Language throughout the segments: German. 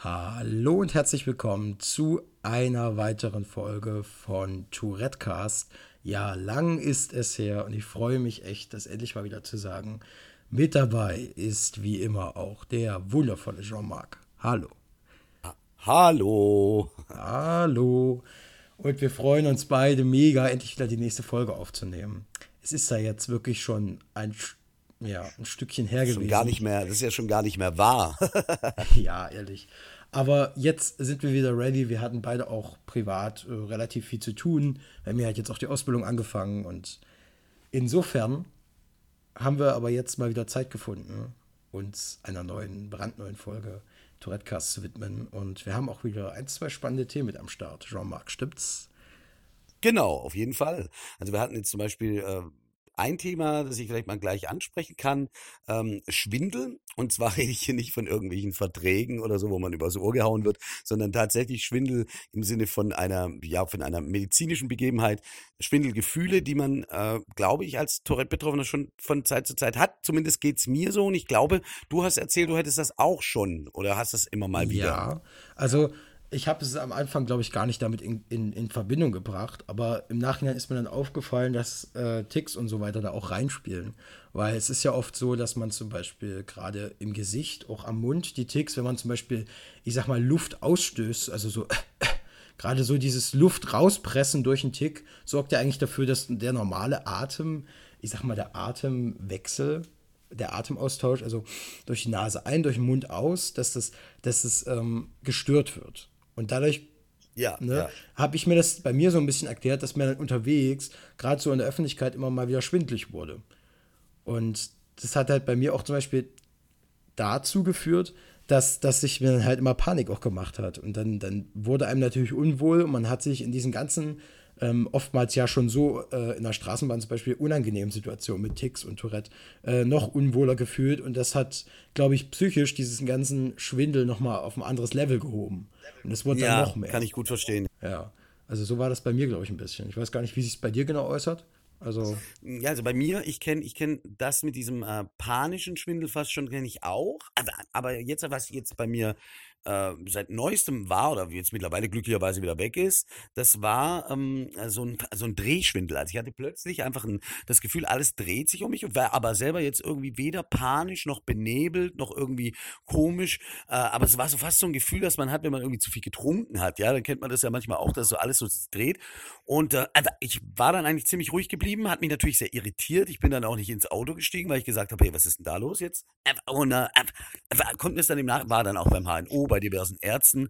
Hallo und herzlich willkommen zu einer weiteren Folge von Tourettecast. Ja, lang ist es her und ich freue mich echt, das endlich mal wieder zu sagen. Mit dabei ist wie immer auch der wundervolle Jean-Marc. Hallo. Hallo. Hallo. Und wir freuen uns beide mega, endlich wieder die nächste Folge aufzunehmen. Es ist da jetzt wirklich schon ein, ja, ein Stückchen her gewesen. Schon gar nicht mehr, das ist ja schon gar nicht mehr wahr. ja, ehrlich. Aber jetzt sind wir wieder ready. Wir hatten beide auch privat äh, relativ viel zu tun. Bei mir hat jetzt auch die Ausbildung angefangen und insofern haben wir aber jetzt mal wieder Zeit gefunden, uns einer neuen, brandneuen Folge Tourettecast zu widmen. Und wir haben auch wieder ein, zwei spannende Themen mit am Start. Jean-Marc, stimmt's? Genau, auf jeden Fall. Also wir hatten jetzt zum Beispiel äh, ein Thema, das ich vielleicht mal gleich ansprechen kann, ähm, Schwindel. Und zwar rede ich hier nicht von irgendwelchen Verträgen oder so, wo man übers Ohr gehauen wird, sondern tatsächlich Schwindel im Sinne von einer, ja, von einer medizinischen Begebenheit. Schwindelgefühle, die man, äh, glaube ich, als Tourette-Betroffener schon von Zeit zu Zeit hat. Zumindest geht es mir so. Und ich glaube, du hast erzählt, du hättest das auch schon oder hast das immer mal wieder. Ja, also ich habe es am Anfang, glaube ich, gar nicht damit in, in, in, Verbindung gebracht, aber im Nachhinein ist mir dann aufgefallen, dass äh, Ticks und so weiter da auch reinspielen. Weil es ist ja oft so, dass man zum Beispiel gerade im Gesicht, auch am Mund, die Ticks, wenn man zum Beispiel, ich sag mal, Luft ausstößt, also so, äh, gerade so dieses Luft rauspressen durch einen Tick, sorgt ja eigentlich dafür, dass der normale Atem, ich sag mal, der Atemwechsel der Atemaustausch, also durch die Nase ein, durch den Mund aus, dass das, dass das ähm, gestört wird. Und dadurch ja, ne, ja. habe ich mir das bei mir so ein bisschen erklärt, dass mir dann unterwegs, gerade so in der Öffentlichkeit, immer mal wieder schwindlig wurde. Und das hat halt bei mir auch zum Beispiel dazu geführt, dass, dass sich mir dann halt immer Panik auch gemacht hat. Und dann, dann wurde einem natürlich unwohl und man hat sich in diesen ganzen ähm, oftmals ja schon so äh, in der Straßenbahn zum Beispiel unangenehmen Situationen mit Ticks und Tourette äh, noch unwohler gefühlt und das hat, glaube ich, psychisch diesen ganzen Schwindel nochmal auf ein anderes Level gehoben. Und das wurde ja, dann noch mehr. Kann ich gut verstehen. Ja. Also so war das bei mir, glaube ich, ein bisschen. Ich weiß gar nicht, wie sich es bei dir genau äußert. Also ja, also bei mir, ich kenne ich kenn das mit diesem äh, panischen Schwindel fast schon, kenne ich auch. Aber, aber jetzt, was jetzt bei mir äh, seit neuestem war oder jetzt mittlerweile glücklicherweise wieder weg ist, das war ähm, so, ein, so ein Drehschwindel. Also ich hatte plötzlich einfach ein, das Gefühl, alles dreht sich um mich war aber selber jetzt irgendwie weder panisch noch benebelt noch irgendwie komisch. Äh, aber es war so fast so ein Gefühl, dass man hat, wenn man irgendwie zu viel getrunken hat. Ja, dann kennt man das ja manchmal auch, dass so alles so dreht. Und äh, ich war dann eigentlich ziemlich ruhig geblieben, hat mich natürlich sehr irritiert. Ich bin dann auch nicht ins Auto gestiegen, weil ich gesagt habe, hey, was ist denn da los jetzt? Und äh, konnten es dann im Nach war dann auch beim HNO bei diversen Ärzten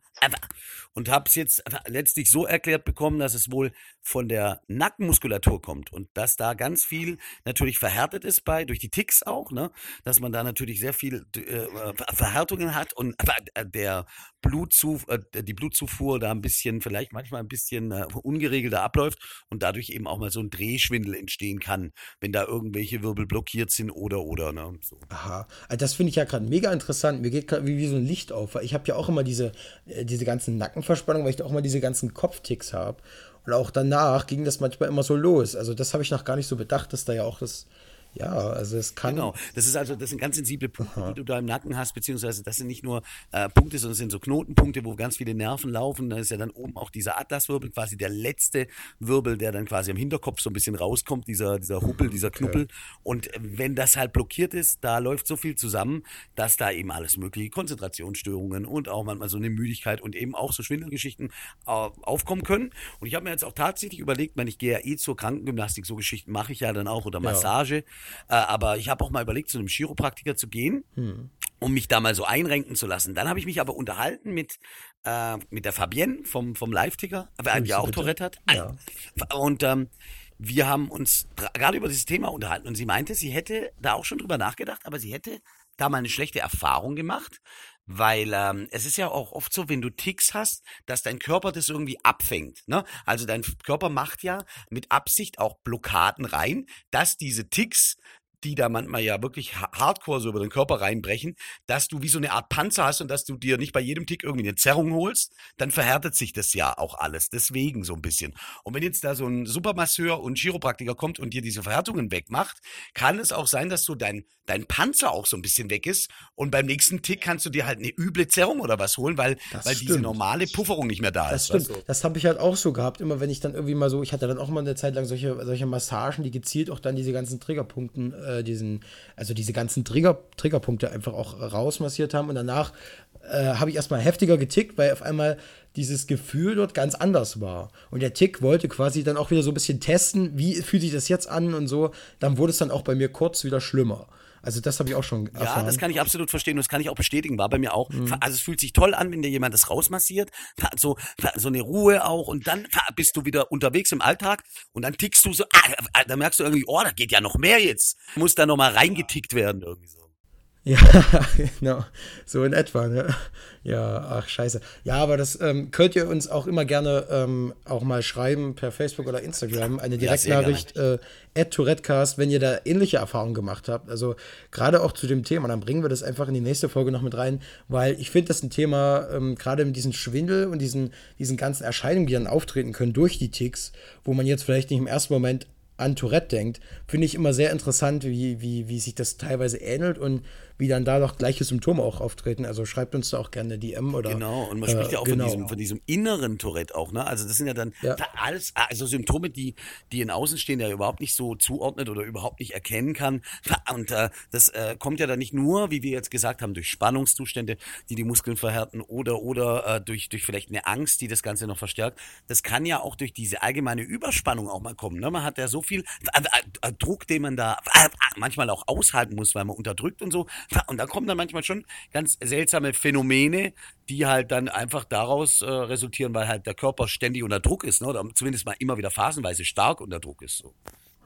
und habe es jetzt letztlich so erklärt bekommen, dass es wohl von der Nackenmuskulatur kommt und dass da ganz viel natürlich verhärtet ist bei durch die Ticks auch, ne, dass man da natürlich sehr viel äh, Verhärtungen hat und äh, der Blutzuf äh, die Blutzufuhr da ein bisschen vielleicht manchmal ein bisschen äh, ungeregelter abläuft und dadurch eben auch mal so ein Drehschwindel entstehen kann, wenn da irgendwelche Wirbel blockiert sind oder oder ne, so. Aha, also das finde ich ja gerade mega interessant. Mir geht gerade wie, wie so ein Licht auf, weil ich habe ja auch immer diese äh, diese ganzen Nackenverspannungen, weil ich da auch immer diese ganzen Kopfticks habe. Und auch danach ging das manchmal immer so los. Also das habe ich noch gar nicht so bedacht, dass da ja auch das ja, also es kann. Genau, das ist also, das sind ganz sensible Punkte, Aha. die du da im Nacken hast, beziehungsweise das sind nicht nur äh, Punkte, sondern es sind so Knotenpunkte, wo ganz viele Nerven laufen. Da ist ja dann oben auch dieser Atlaswirbel, quasi der letzte Wirbel, der dann quasi am Hinterkopf so ein bisschen rauskommt, dieser, dieser Huppel, dieser Knuppel. Okay. Und wenn das halt blockiert ist, da läuft so viel zusammen, dass da eben alles mögliche Konzentrationsstörungen und auch manchmal so eine Müdigkeit und eben auch so Schwindelgeschichten äh, aufkommen können. Und ich habe mir jetzt auch tatsächlich überlegt, wenn ich gehe ja eh zur Krankengymnastik, so Geschichten mache ich ja dann auch oder Massage. Ja. Äh, aber ich habe auch mal überlegt, zu einem Chiropraktiker zu gehen, hm. um mich da mal so einrenken zu lassen. Dann habe ich mich aber unterhalten mit, äh, mit der Fabienne vom, vom Live-Ticker, äh, die auch? Tourette hat. Ja. Und ähm, wir haben uns gerade über dieses Thema unterhalten und sie meinte, sie hätte da auch schon drüber nachgedacht, aber sie hätte da mal eine schlechte Erfahrung gemacht, weil ähm, es ist ja auch oft so, wenn du Ticks hast, dass dein Körper das irgendwie abfängt. Ne? Also dein Körper macht ja mit Absicht auch Blockaden rein, dass diese Ticks die da manchmal ja wirklich hardcore so über den Körper reinbrechen, dass du wie so eine Art Panzer hast und dass du dir nicht bei jedem Tick irgendwie eine Zerrung holst, dann verhärtet sich das ja auch alles. Deswegen so ein bisschen. Und wenn jetzt da so ein Supermasseur und Chiropraktiker kommt und dir diese Verhärtungen wegmacht, kann es auch sein, dass so dein, dein Panzer auch so ein bisschen weg ist und beim nächsten Tick kannst du dir halt eine üble Zerrung oder was holen, weil, weil diese normale Pufferung nicht mehr da das ist. Das stimmt. Das habe ich halt auch so gehabt. Immer wenn ich dann irgendwie mal so, ich hatte dann auch mal eine Zeit lang solche, solche Massagen, die gezielt auch dann diese ganzen Triggerpunkten, äh, diesen, also diese ganzen Trigger, Triggerpunkte einfach auch rausmassiert haben und danach äh, habe ich erstmal heftiger getickt, weil auf einmal dieses Gefühl dort ganz anders war. Und der Tick wollte quasi dann auch wieder so ein bisschen testen, wie fühlt sich das jetzt an und so. Dann wurde es dann auch bei mir kurz wieder schlimmer. Also das habe ich auch schon erfahren. Ja, das kann ich absolut verstehen und das kann ich auch bestätigen. War bei mir auch. Mhm. Also es fühlt sich toll an, wenn dir jemand das rausmassiert. So, so eine Ruhe auch und dann bist du wieder unterwegs im Alltag und dann tickst du so, ah, da merkst du irgendwie, oh, da geht ja noch mehr jetzt. Muss da nochmal reingetickt werden irgendwie so. Ja, genau. So in etwa, ne? Ja, ach scheiße. Ja, aber das ähm, könnt ihr uns auch immer gerne ähm, auch mal schreiben per Facebook oder Instagram. Eine Direktnachricht äh, at Tourettecast, wenn ihr da ähnliche Erfahrungen gemacht habt. Also gerade auch zu dem Thema. Dann bringen wir das einfach in die nächste Folge noch mit rein, weil ich finde das ein Thema, ähm, gerade mit diesem Schwindel und diesen, diesen ganzen Erscheinungen, die dann auftreten können durch die Ticks, wo man jetzt vielleicht nicht im ersten Moment an Tourette denkt, finde ich immer sehr interessant, wie, wie, wie sich das teilweise ähnelt und wie dann da doch gleiche Symptome auch auftreten. Also schreibt uns da auch gerne DM oder. Genau, und man spricht äh, ja auch genau. von, diesem, von diesem inneren Tourette auch, ne? Also das sind ja dann ja. alles, also Symptome, die, die in Außenstehender überhaupt nicht so zuordnet oder überhaupt nicht erkennen kann. Und äh, das äh, kommt ja dann nicht nur, wie wir jetzt gesagt haben, durch Spannungszustände, die die Muskeln verhärten oder, oder äh, durch, durch vielleicht eine Angst, die das Ganze noch verstärkt. Das kann ja auch durch diese allgemeine Überspannung auch mal kommen. Ne? Man hat ja so viel äh, äh, Druck, den man da äh, manchmal auch aushalten muss, weil man unterdrückt und so. Und da kommen dann manchmal schon ganz seltsame Phänomene, die halt dann einfach daraus äh, resultieren, weil halt der Körper ständig unter Druck ist, ne? oder zumindest mal immer wieder phasenweise stark unter Druck ist. So.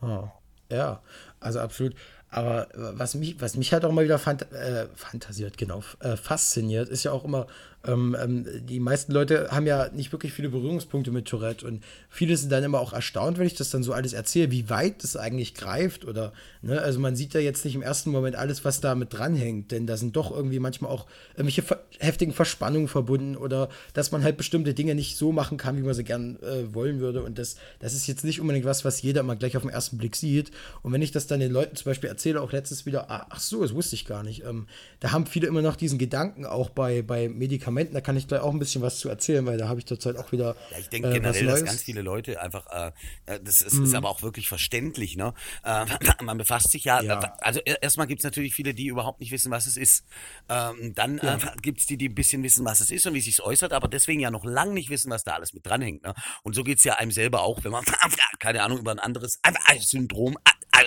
Oh, ja, also absolut. Aber was mich, was mich halt auch mal wieder fant äh, fantasiert, genau, äh, fasziniert, ist ja auch immer, ähm, ähm, die meisten Leute haben ja nicht wirklich viele Berührungspunkte mit Tourette und viele sind dann immer auch erstaunt, wenn ich das dann so alles erzähle, wie weit das eigentlich greift oder, ne, also man sieht ja jetzt nicht im ersten Moment alles, was da mit dranhängt, denn da sind doch irgendwie manchmal auch irgendwelche ver heftigen Verspannungen verbunden oder dass man halt bestimmte Dinge nicht so machen kann, wie man sie gern äh, wollen würde und das, das ist jetzt nicht unbedingt was, was jeder immer gleich auf den ersten Blick sieht und wenn ich das dann den Leuten zum Beispiel erzähle, auch letztens wieder, ach so, das wusste ich gar nicht, ähm, da haben viele immer noch diesen Gedanken auch bei, bei Medikamenten, Medikamenten, da kann ich gleich auch ein bisschen was zu erzählen, weil da habe ich zurzeit auch wieder. Ja, ich denke äh, generell, dass ganz viele Leute einfach, äh, äh das ist, mm. ist, mhm. aber auch wirklich verständlich, ne? Äh, man befasst sich ja, ja. also erstmal gibt es natürlich viele, die überhaupt nicht wissen, was es ist. Ähm, dann ja. äh, gibt es die, die ein bisschen wissen, was es ist und wie es sich äußert, aber deswegen ja noch lange nicht wissen, was da alles mit dranhängt. Ne? Und so geht es ja einem selber auch, wenn man, keine Ahnung, über ein anderes Syndrom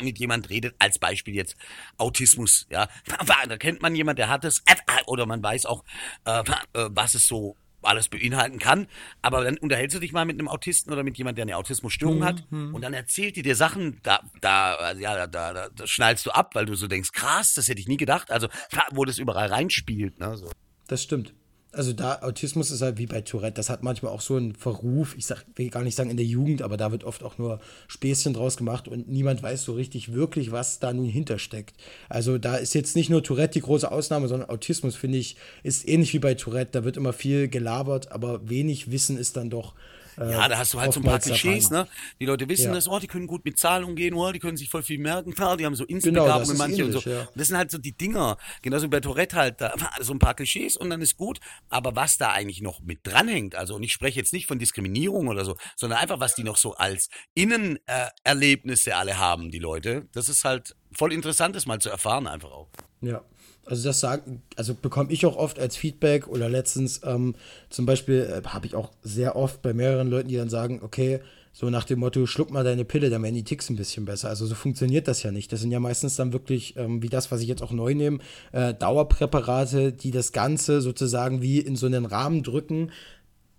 mit jemand redet, als Beispiel jetzt Autismus, ja, da kennt man jemand, der hat es, oder man weiß auch, äh, was es so alles beinhalten kann, aber dann unterhältst du dich mal mit einem Autisten oder mit jemandem, der eine Autismusstörung mhm. hat mhm. und dann erzählt die dir Sachen, da, da, ja, da, da, da schnallst du ab, weil du so denkst, krass, das hätte ich nie gedacht, also wo das überall reinspielt, ne, so. Das stimmt also da Autismus ist halt wie bei Tourette, das hat manchmal auch so einen Verruf, ich sag, will gar nicht sagen in der Jugend, aber da wird oft auch nur Späßchen draus gemacht und niemand weiß so richtig wirklich, was da nun hintersteckt. Also da ist jetzt nicht nur Tourette die große Ausnahme, sondern Autismus, finde ich, ist ähnlich wie bei Tourette, da wird immer viel gelabert, aber wenig Wissen ist dann doch äh, ja, da hast du halt so ein paar Klischees, ne? Die Leute wissen ja. das, oh, die können gut mit Zahlen umgehen, oh, die können sich voll viel merken, klar, die haben so Inselbegabungen genau, manche ähnlich, und so. Ja. Und das sind halt so die Dinger, genauso wie bei Tourette halt, da, so ein paar Klischees und dann ist gut. Aber was da eigentlich noch mit dranhängt, also und ich spreche jetzt nicht von Diskriminierung oder so, sondern einfach, was die noch so als Innenerlebnisse alle haben, die Leute, das ist halt voll interessant, das mal zu erfahren einfach auch. Ja, also das sagen, also bekomme ich auch oft als Feedback oder letztens ähm, zum Beispiel äh, habe ich auch sehr oft bei mehreren Leuten, die dann sagen, okay, so nach dem Motto, schluck mal deine Pille, dann werden die Ticks ein bisschen besser. Also so funktioniert das ja nicht. Das sind ja meistens dann wirklich, ähm, wie das, was ich jetzt auch neu nehme, äh, Dauerpräparate, die das Ganze sozusagen wie in so einen Rahmen drücken,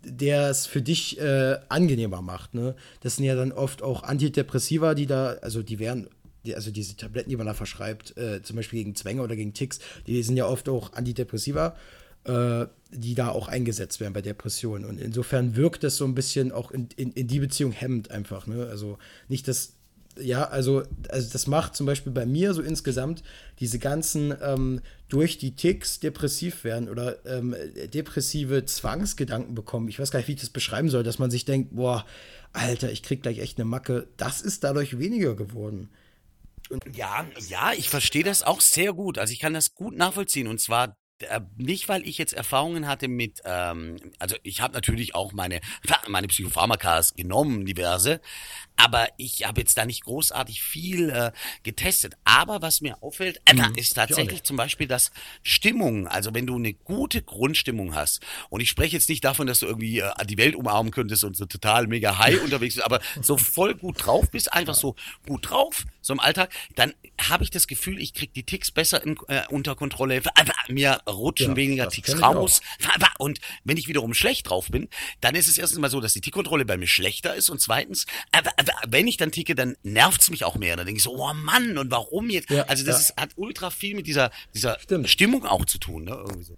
der es für dich äh, angenehmer macht. Ne? Das sind ja dann oft auch Antidepressiva, die da, also die werden die, also diese Tabletten, die man da verschreibt, äh, zum Beispiel gegen Zwänge oder gegen Ticks, die sind ja oft auch Antidepressiva, äh, die da auch eingesetzt werden bei Depressionen. Und insofern wirkt das so ein bisschen auch in, in, in die Beziehung hemmend einfach. Ne? Also nicht, dass ja, also, also das macht zum Beispiel bei mir so insgesamt diese ganzen ähm, durch die Ticks depressiv werden oder ähm, depressive Zwangsgedanken bekommen. Ich weiß gar nicht, wie ich das beschreiben soll, dass man sich denkt, boah, Alter, ich krieg gleich echt eine Macke. Das ist dadurch weniger geworden. Ja, ja, ich verstehe das auch sehr gut. Also ich kann das gut nachvollziehen. Und zwar äh, nicht, weil ich jetzt Erfahrungen hatte mit, ähm, also ich habe natürlich auch meine, meine Psychopharmakas genommen, diverse, aber ich habe jetzt da nicht großartig viel äh, getestet. Aber was mir auffällt, äh, mhm, ist tatsächlich zum Beispiel das Stimmung. Also wenn du eine gute Grundstimmung hast, und ich spreche jetzt nicht davon, dass du irgendwie äh, die Welt umarmen könntest und so total mega high unterwegs bist, aber so voll gut drauf bist, einfach so gut drauf, so im Alltag, dann habe ich das Gefühl, ich krieg die Ticks besser in, äh, unter Kontrolle. Mir rutschen ja, weniger Ticks raus. Und wenn ich wiederum schlecht drauf bin, dann ist es erstens mal so, dass die Tickkontrolle bei mir schlechter ist und zweitens, wenn ich dann ticke, dann nervt's mich auch mehr. Dann denke ich so, oh Mann, und warum jetzt? Ja, also das ja. ist, hat ultra viel mit dieser, dieser Stimmung auch zu tun, ne? Irgendwie so.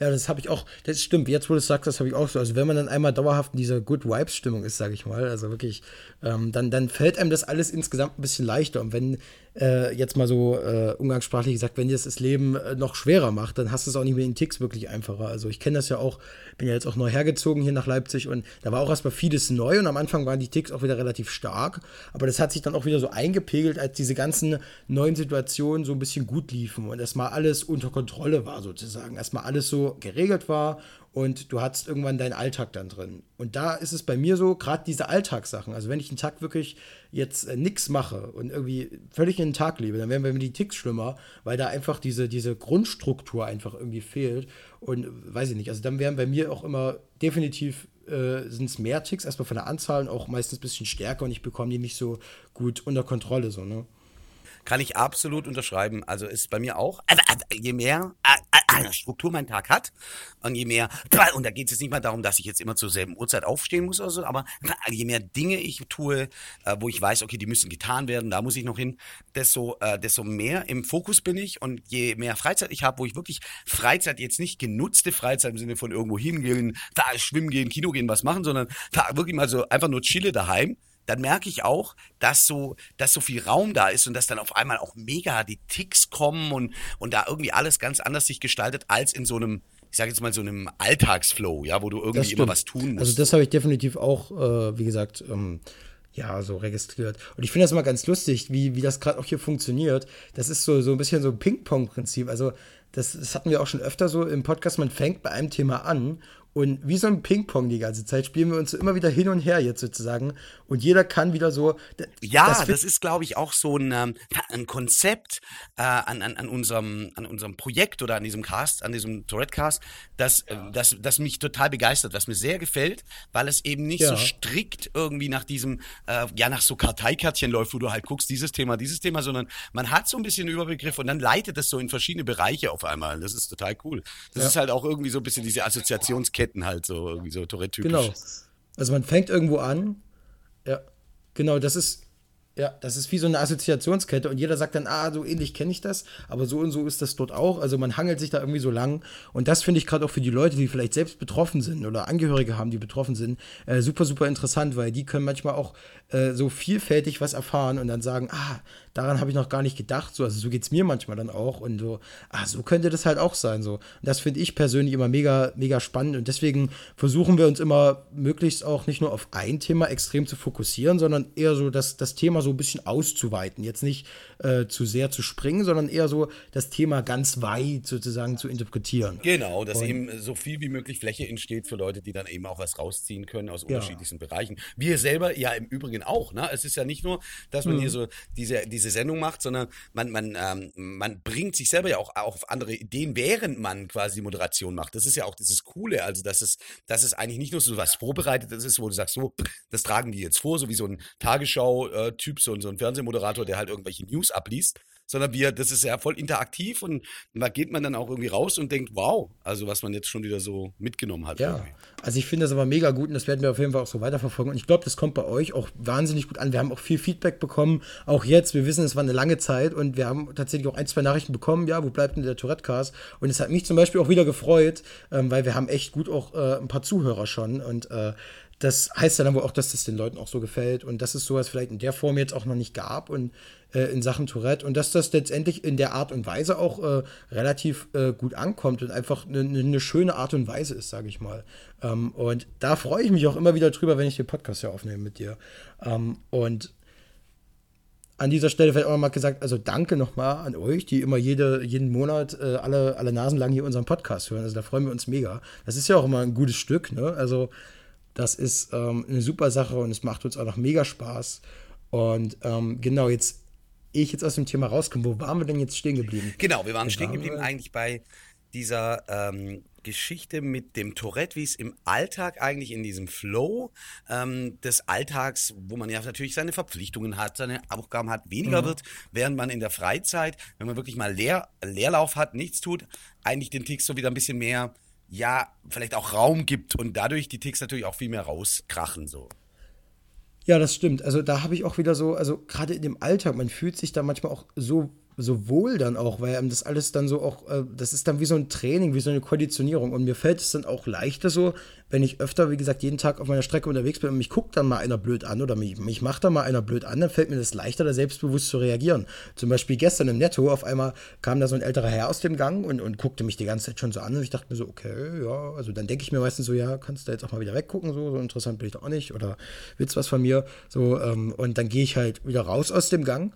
Ja, das habe ich auch, das stimmt, jetzt wo du es sagst, das habe ich auch so. Also wenn man dann einmal dauerhaft in dieser Good Vibes-Stimmung ist, sage ich mal, also wirklich, ähm, dann, dann fällt einem das alles insgesamt ein bisschen leichter. Und wenn äh, jetzt mal so äh, umgangssprachlich gesagt, wenn dir das, das Leben äh, noch schwerer macht, dann hast du es auch nicht mehr in Ticks wirklich einfacher. Also ich kenne das ja auch, bin ja jetzt auch neu hergezogen hier nach Leipzig und da war auch erstmal vieles neu und am Anfang waren die Ticks auch wieder relativ stark, aber das hat sich dann auch wieder so eingepegelt, als diese ganzen neuen Situationen so ein bisschen gut liefen und erstmal alles unter Kontrolle war sozusagen, erstmal alles so geregelt war und du hattest irgendwann deinen Alltag dann drin. Und da ist es bei mir so, gerade diese Alltagssachen, also wenn ich einen Tag wirklich jetzt äh, nichts mache und irgendwie völlig in den Tag lebe, dann werden bei mir die Ticks schlimmer, weil da einfach diese, diese Grundstruktur einfach irgendwie fehlt. Und äh, weiß ich nicht, also dann wären bei mir auch immer definitiv äh, sind es mehr Ticks, erstmal von der Anzahl und auch meistens ein bisschen stärker und ich bekomme die nicht so gut unter Kontrolle, so, ne? Kann ich absolut unterschreiben. Also ist bei mir auch, also, also, je mehr äh, äh, Struktur mein Tag hat und je mehr, und da geht es jetzt nicht mal darum, dass ich jetzt immer zur selben Uhrzeit aufstehen muss oder so, aber je mehr Dinge ich tue, äh, wo ich weiß, okay, die müssen getan werden, da muss ich noch hin, desto, desto mehr im Fokus bin ich und je mehr Freizeit ich habe, wo ich wirklich Freizeit jetzt nicht genutzte Freizeit im Sinne von irgendwo hingehen, da schwimmen gehen, Kino gehen, was machen, sondern da wirklich mal so einfach nur chille daheim, dann merke ich auch, dass so, dass so viel Raum da ist und dass dann auf einmal auch mega die Ticks kommen und, und da irgendwie alles ganz anders sich gestaltet als in so einem, ich sage jetzt mal so einem Alltagsflow, ja, wo du irgendwie immer was tun musst. Also das habe ich definitiv auch, äh, wie gesagt, ähm, ja, so registriert. Und ich finde das immer ganz lustig, wie, wie das gerade auch hier funktioniert. Das ist so, so ein bisschen so ein Ping-Pong-Prinzip. Also das, das hatten wir auch schon öfter so im Podcast. Man fängt bei einem Thema an und wie so ein Ping-Pong die ganze Zeit spielen wir uns so immer wieder hin und her jetzt sozusagen. Und jeder kann wieder so. Ja, das, das ist, glaube ich, auch so ein, ähm, ein Konzept äh, an, an, an, unserem, an unserem Projekt oder an diesem Cast, an diesem Tourette-Cast, das, äh, das, das mich total begeistert, was mir sehr gefällt, weil es eben nicht ja. so strikt irgendwie nach diesem, äh, ja, nach so Karteikärtchen läuft, wo du halt guckst, dieses Thema, dieses Thema, sondern man hat so ein bisschen Überbegriff und dann leitet das so in verschiedene Bereiche auf einmal. Das ist total cool. Das ja. ist halt auch irgendwie so ein bisschen diese Assoziationskette Ketten halt so, irgendwie so Tourette-typisch. Genau. Also man fängt irgendwo an. Ja. Genau, das ist, ja, das ist wie so eine Assoziationskette und jeder sagt dann, ah, so ähnlich kenne ich das, aber so und so ist das dort auch. Also man hangelt sich da irgendwie so lang und das finde ich gerade auch für die Leute, die vielleicht selbst betroffen sind oder Angehörige haben, die betroffen sind, äh, super, super interessant, weil die können manchmal auch äh, so vielfältig was erfahren und dann sagen, ah, daran habe ich noch gar nicht gedacht. So, also so geht es mir manchmal dann auch. Und so, ah, so könnte das halt auch sein. So. Und das finde ich persönlich immer mega, mega spannend. Und deswegen versuchen wir uns immer möglichst auch nicht nur auf ein Thema extrem zu fokussieren, sondern eher so das, das Thema so ein bisschen auszuweiten. Jetzt nicht äh, zu sehr zu springen, sondern eher so das Thema ganz weit sozusagen zu interpretieren. Genau, dass und, eben so viel wie möglich Fläche entsteht für Leute, die dann eben auch was rausziehen können aus unterschiedlichsten Bereichen. Wir selber ja im Übrigen auch. Ne? Es ist ja nicht nur, dass man mhm. hier so diese, diese diese Sendung macht, sondern man, man, ähm, man bringt sich selber ja auch, auch auf andere Ideen, während man quasi die Moderation macht. Das ist ja auch dieses Coole, also dass es, dass es eigentlich nicht nur so was Vorbereitetes ist, wo du sagst, so, das tragen die jetzt vor, so wie so ein Tagesschau-Typ, so, so ein Fernsehmoderator, der halt irgendwelche News abliest, sondern wir, das ist ja voll interaktiv und da geht man dann auch irgendwie raus und denkt, wow, also was man jetzt schon wieder so mitgenommen hat. Ja, irgendwie. also ich finde das aber mega gut und das werden wir auf jeden Fall auch so weiterverfolgen und ich glaube, das kommt bei euch auch wahnsinnig gut an. Wir haben auch viel Feedback bekommen, auch jetzt, wir wissen, es war eine lange Zeit und wir haben tatsächlich auch ein, zwei Nachrichten bekommen, ja, wo bleibt denn der Tourette-Cast? Und es hat mich zum Beispiel auch wieder gefreut, ähm, weil wir haben echt gut auch äh, ein paar Zuhörer schon und äh, das heißt ja dann wohl auch, dass das den Leuten auch so gefällt und dass es sowas vielleicht in der Form jetzt auch noch nicht gab und äh, in Sachen Tourette und dass das letztendlich in der Art und Weise auch äh, relativ äh, gut ankommt und einfach eine ne schöne Art und Weise ist, sage ich mal. Ähm, und da freue ich mich auch immer wieder drüber, wenn ich den Podcast ja aufnehme mit dir. Ähm, und an dieser Stelle vielleicht auch nochmal gesagt, also danke nochmal an euch, die immer jede, jeden Monat äh, alle, alle Nasen lang hier unseren Podcast hören. Also da freuen wir uns mega. Das ist ja auch immer ein gutes Stück, ne? Also das ist ähm, eine super Sache und es macht uns auch noch mega Spaß. Und ähm, genau, jetzt ich jetzt aus dem Thema rauskomme, wo waren wir denn jetzt stehen geblieben? Genau, wir waren stehen geblieben eigentlich bei dieser ähm, Geschichte mit dem Tourette, wie es im Alltag eigentlich in diesem Flow ähm, des Alltags, wo man ja natürlich seine Verpflichtungen hat, seine Aufgaben hat, weniger mhm. wird, während man in der Freizeit, wenn man wirklich mal Leer, Leerlauf hat, nichts tut, eigentlich den Ticks so wieder ein bisschen mehr, ja, vielleicht auch Raum gibt und dadurch die Ticks natürlich auch viel mehr rauskrachen so. Ja, das stimmt. Also da habe ich auch wieder so, also gerade in dem Alltag, man fühlt sich da manchmal auch so so wohl dann auch, weil das alles dann so auch, äh, das ist dann wie so ein Training, wie so eine Konditionierung. Und mir fällt es dann auch leichter so, wenn ich öfter, wie gesagt, jeden Tag auf meiner Strecke unterwegs bin und mich guckt dann mal einer blöd an oder mich, mich macht dann mal einer blöd an, dann fällt mir das leichter, da selbstbewusst zu reagieren. Zum Beispiel gestern im Netto, auf einmal kam da so ein älterer Herr aus dem Gang und, und guckte mich die ganze Zeit schon so an und ich dachte mir so, okay, ja, also dann denke ich mir meistens so, ja, kannst du jetzt auch mal wieder weggucken, so, so interessant bin ich doch auch nicht oder willst was von mir, so, ähm, und dann gehe ich halt wieder raus aus dem Gang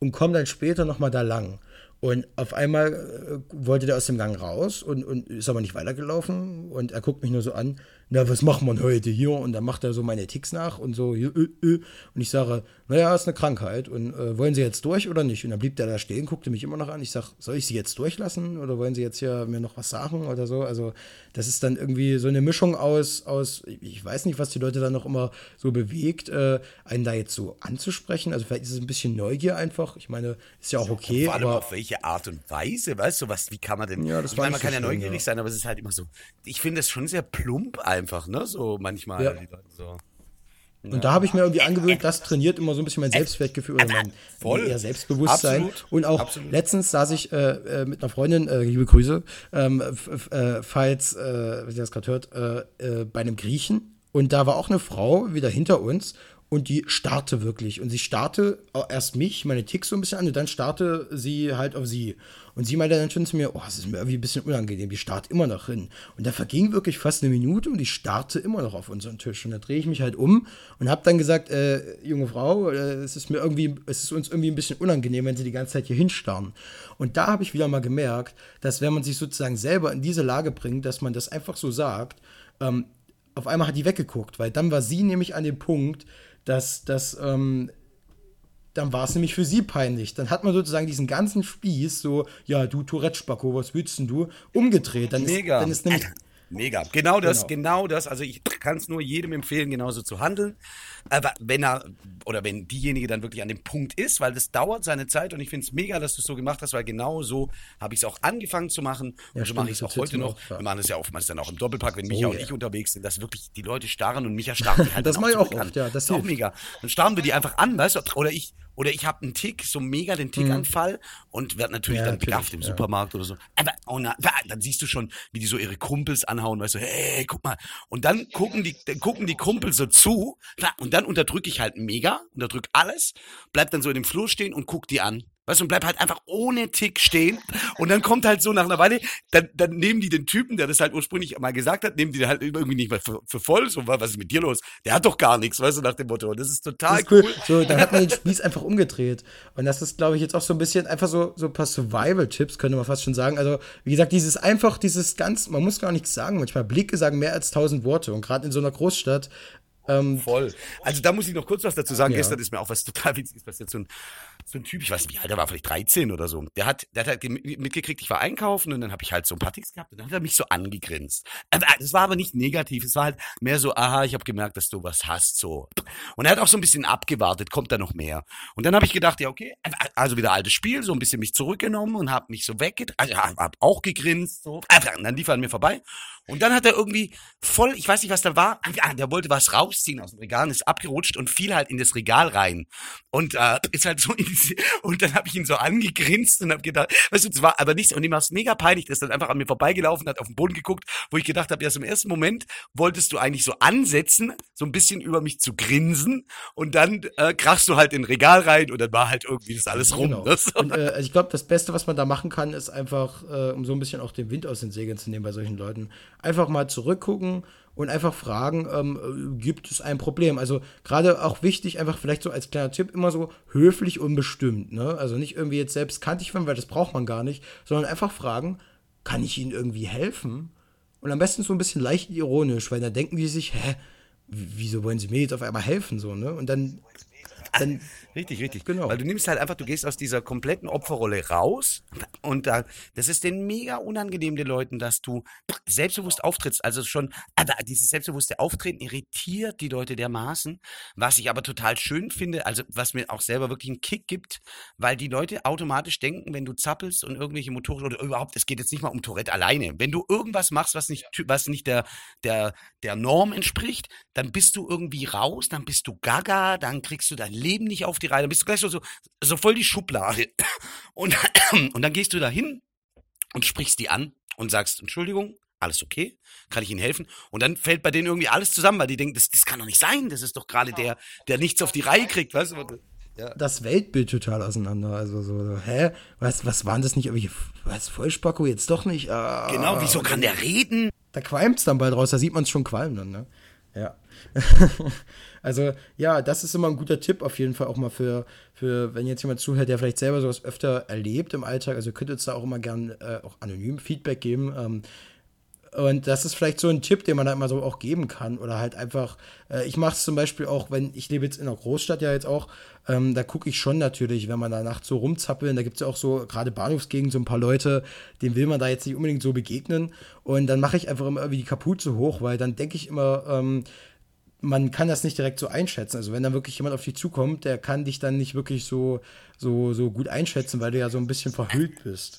und komme dann später nochmal da lang. Und auf einmal äh, wollte der aus dem Gang raus und, und ist aber nicht weitergelaufen. Und er guckt mich nur so an na, was macht man heute hier? Und dann macht er so meine Ticks nach und so, äh, äh. und ich sage, naja, ist eine Krankheit und äh, wollen Sie jetzt durch oder nicht? Und dann blieb der da stehen, guckte mich immer noch an. Ich sage, soll ich Sie jetzt durchlassen oder wollen Sie jetzt hier mir noch was sagen oder so? Also, das ist dann irgendwie so eine Mischung aus, aus ich weiß nicht, was die Leute dann noch immer so bewegt, äh, einen da jetzt so anzusprechen. Also, vielleicht ist es ein bisschen Neugier einfach. Ich meine, ist ja auch okay. Vor allem aber auf welche Art und Weise, weißt du, was, wie kann man denn? Ja, das ich meine, man kann ja neugierig ja. sein, aber es ist halt immer so. Ich finde es schon sehr plump einfach, ne? So manchmal. Ja. So. Und ja. da habe ich mir irgendwie angewöhnt, das trainiert immer so ein bisschen mein Selbstwertgefühl oder mein Voll. eher Selbstbewusstsein. Absolut. Und auch Absolut. letztens saß ich äh, äh mit einer Freundin, äh, liebe Grüße, ähm, äh, falls, äh, wenn ihr das gerade hört, äh, bei einem Griechen. Und da war auch eine Frau wieder hinter uns und die starrte wirklich. Und sie starrte erst mich, meine Ticks so ein bisschen an und dann starrte sie halt auf sie. Und sie meinte dann schon zu mir, oh, das ist mir irgendwie ein bisschen unangenehm, die starrt immer noch hin. Und da verging wirklich fast eine Minute und die starrte immer noch auf unseren Tisch. Und da drehe ich mich halt um und habe dann gesagt, äh, junge Frau, äh, es ist mir irgendwie, es ist uns irgendwie ein bisschen unangenehm, wenn sie die ganze Zeit hier hinstarren. Und da habe ich wieder mal gemerkt, dass wenn man sich sozusagen selber in diese Lage bringt, dass man das einfach so sagt, ähm, auf einmal hat die weggeguckt, weil dann war sie nämlich an dem Punkt, dass das, ähm, dann war es nämlich für sie peinlich. Dann hat man sozusagen diesen ganzen Spieß, so, ja, du Tourette-Spacko, was willst denn du, umgedreht. Dann Mega. Ist, dann ist nämlich Mega. Genau das, genau, genau das. Also ich kann es nur jedem empfehlen, genauso zu handeln. Aber wenn er oder wenn diejenige dann wirklich an dem Punkt ist, weil das dauert seine Zeit und ich finde es mega, dass du es so gemacht hast, weil genau so habe ich es auch angefangen zu machen ja, und so mache ich es auch heute noch. Wir machen es ja oftmals dann auch im Doppelpack, wenn Micha oh, und ich unterwegs sind, dass wirklich die Leute starren und Micha starrt halt Das mache ich auch oft, ja. Das ist auch mega. Dann starren wir die einfach an, weißt du? Oder ich oder ich habe einen Tick, so mega den Tickanfall mhm. und werde natürlich ja, dann begafft im ja. Supermarkt oder so. Aber oh na, dann siehst du schon, wie die so ihre Kumpels anhauen, weißt du, hey, guck mal. Und dann gucken die, dann gucken die Kumpels so zu und dann unterdrücke ich halt mega, unterdrücke alles, bleib dann so in dem Flur stehen und guck die an. Weißt du, und bleib halt einfach ohne Tick stehen. Und dann kommt halt so nach einer Weile, dann, dann nehmen die den Typen, der das halt ursprünglich mal gesagt hat, nehmen die halt irgendwie nicht mehr für, für voll. So, was ist mit dir los? Der hat doch gar nichts, weißt du, nach dem Motto. Und das ist total das ist cool. cool. So, dann hat man den Spieß einfach umgedreht. Und das ist, glaube ich, jetzt auch so ein bisschen einfach so, so ein paar Survival-Tipps, könnte man fast schon sagen. Also, wie gesagt, dieses einfach, dieses ganz, man muss gar nichts sagen. Manchmal Blicke sagen mehr als tausend Worte. Und gerade in so einer Großstadt ähm, Voll. Also da muss ich noch kurz was dazu sagen. Ja. Gestern ist mir auch was total witziges passiert. So ein, so ein Typ, ich weiß nicht, wie alt er war, vielleicht 13 oder so. Der hat, der hat halt mitgekriegt, ich war einkaufen und dann habe ich halt so ein paar Ticks gehabt und dann hat er mich so angegrinst. Das äh, war aber nicht negativ, es war halt mehr so, aha, ich habe gemerkt, dass du was hast, so. Und er hat auch so ein bisschen abgewartet, kommt da noch mehr. Und dann habe ich gedacht, ja, okay, also wieder altes Spiel, so ein bisschen mich zurückgenommen und habe mich so weggedreht, also hab auch gegrinst, so. Und dann lief er an mir vorbei und dann hat er irgendwie voll, ich weiß nicht, was da war, der wollte was rausziehen aus dem Regal, ist abgerutscht und fiel halt in das Regal rein. Und äh, ist halt so in und dann habe ich ihn so angegrinst und habe gedacht, weißt du, es war aber nichts und ihm war es mega peinlich, dass dann einfach an mir vorbeigelaufen hat, auf den Boden geguckt, wo ich gedacht habe, ja, so im ersten Moment wolltest du eigentlich so ansetzen, so ein bisschen über mich zu grinsen und dann äh, krachst du halt in ein Regal rein und dann war halt irgendwie das alles rum. Genau. Ne? Und, äh, also ich glaube, das Beste, was man da machen kann, ist einfach, äh, um so ein bisschen auch den Wind aus den Segeln zu nehmen bei solchen Leuten, einfach mal zurückgucken und einfach fragen, ähm, gibt es ein Problem? Also gerade auch wichtig, einfach vielleicht so als kleiner Tipp, immer so höflich und bestimmt. Ne? Also nicht irgendwie jetzt selbst kantig werden, weil das braucht man gar nicht, sondern einfach fragen, kann ich Ihnen irgendwie helfen? Und am besten so ein bisschen leicht ironisch, weil dann denken die sich, hä, wieso wollen Sie mir jetzt auf einmal helfen? So, ne? Und dann dann, richtig, richtig. Genau. Weil du nimmst halt einfach, du gehst aus dieser kompletten Opferrolle raus und da, das ist den mega unangenehm den Leuten, dass du selbstbewusst auftrittst. Also schon, also dieses selbstbewusste Auftreten irritiert die Leute dermaßen, was ich aber total schön finde, also was mir auch selber wirklich einen Kick gibt, weil die Leute automatisch denken, wenn du zappelst und irgendwelche Motoren oder überhaupt, es geht jetzt nicht mal um Tourette alleine. Wenn du irgendwas machst, was nicht, was nicht der, der, der Norm entspricht, dann bist du irgendwie raus, dann bist du gaga, dann kriegst du dein Leben nicht auf die Reihe, dann bist du gleich so, so, so voll die Schublade. Und, und dann gehst du da hin und sprichst die an und sagst, Entschuldigung, alles okay? Kann ich Ihnen helfen? Und dann fällt bei denen irgendwie alles zusammen, weil die denken, das, das kann doch nicht sein, das ist doch gerade der, der nichts auf die Reihe kriegt, weißt du? Ja. Das Weltbild total auseinander. Also so, so hä? Was, was waren das nicht? Irgendwie, was, Vollspacko jetzt doch nicht? Ah, genau, wieso kann der reden? Da qualmt es dann bald raus, da sieht man es schon qualmen dann, ne? Ja. also ja, das ist immer ein guter Tipp auf jeden Fall auch mal für, für wenn jetzt jemand zuhört, der vielleicht selber sowas öfter erlebt im Alltag. Also könnt ihr uns da auch immer gern äh, auch anonym Feedback geben. Ähm, und das ist vielleicht so ein Tipp, den man da immer so auch geben kann. Oder halt einfach, äh, ich mache es zum Beispiel auch, wenn ich lebe jetzt in einer Großstadt ja jetzt auch, ähm, da gucke ich schon natürlich, wenn man da nachts so rumzappeln, da gibt es ja auch so, gerade Bahnhofsgegend, so ein paar Leute, denen will man da jetzt nicht unbedingt so begegnen. Und dann mache ich einfach immer irgendwie die Kapuze hoch, weil dann denke ich immer, ähm, man kann das nicht direkt so einschätzen. Also wenn dann wirklich jemand auf dich zukommt, der kann dich dann nicht wirklich so, so, so gut einschätzen, weil du ja so ein bisschen verhüllt bist.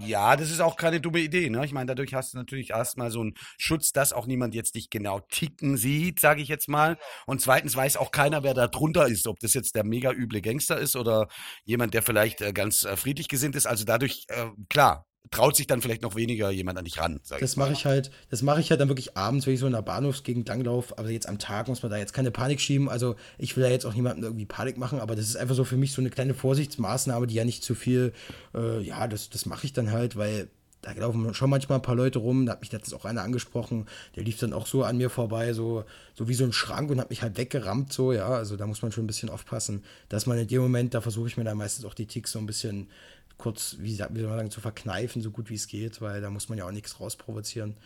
Ja, das ist auch keine dumme Idee. Ne? Ich meine, dadurch hast du natürlich erstmal so einen Schutz, dass auch niemand jetzt dich genau ticken sieht, sage ich jetzt mal. Und zweitens weiß auch keiner, wer da drunter ist, ob das jetzt der mega üble Gangster ist oder jemand, der vielleicht äh, ganz äh, friedlich gesinnt ist. Also dadurch, äh, klar, traut sich dann vielleicht noch weniger jemand an dich ran. das mache ich halt, das mache ich halt dann wirklich abends, wenn ich so in der Bahnhofsgegend langlaufe. Aber jetzt am Tag muss man da jetzt keine Panik schieben. Also ich will da jetzt auch niemandem irgendwie Panik machen, aber das ist einfach so für mich so eine kleine Vorsichtsmaßnahme, die ja nicht zu viel, äh, ja, das, das mache ich dann halt, weil da laufen schon manchmal ein paar Leute rum. Da hat mich letztens auch einer angesprochen, der lief dann auch so an mir vorbei, so, so wie so ein Schrank und hat mich halt weggerammt, so, ja. Also da muss man schon ein bisschen aufpassen, dass man in dem Moment, da versuche ich mir dann meistens auch die Ticks so ein bisschen kurz, wie, wie soll man sagen, zu verkneifen, so gut wie es geht, weil da muss man ja auch nichts rausprovozieren.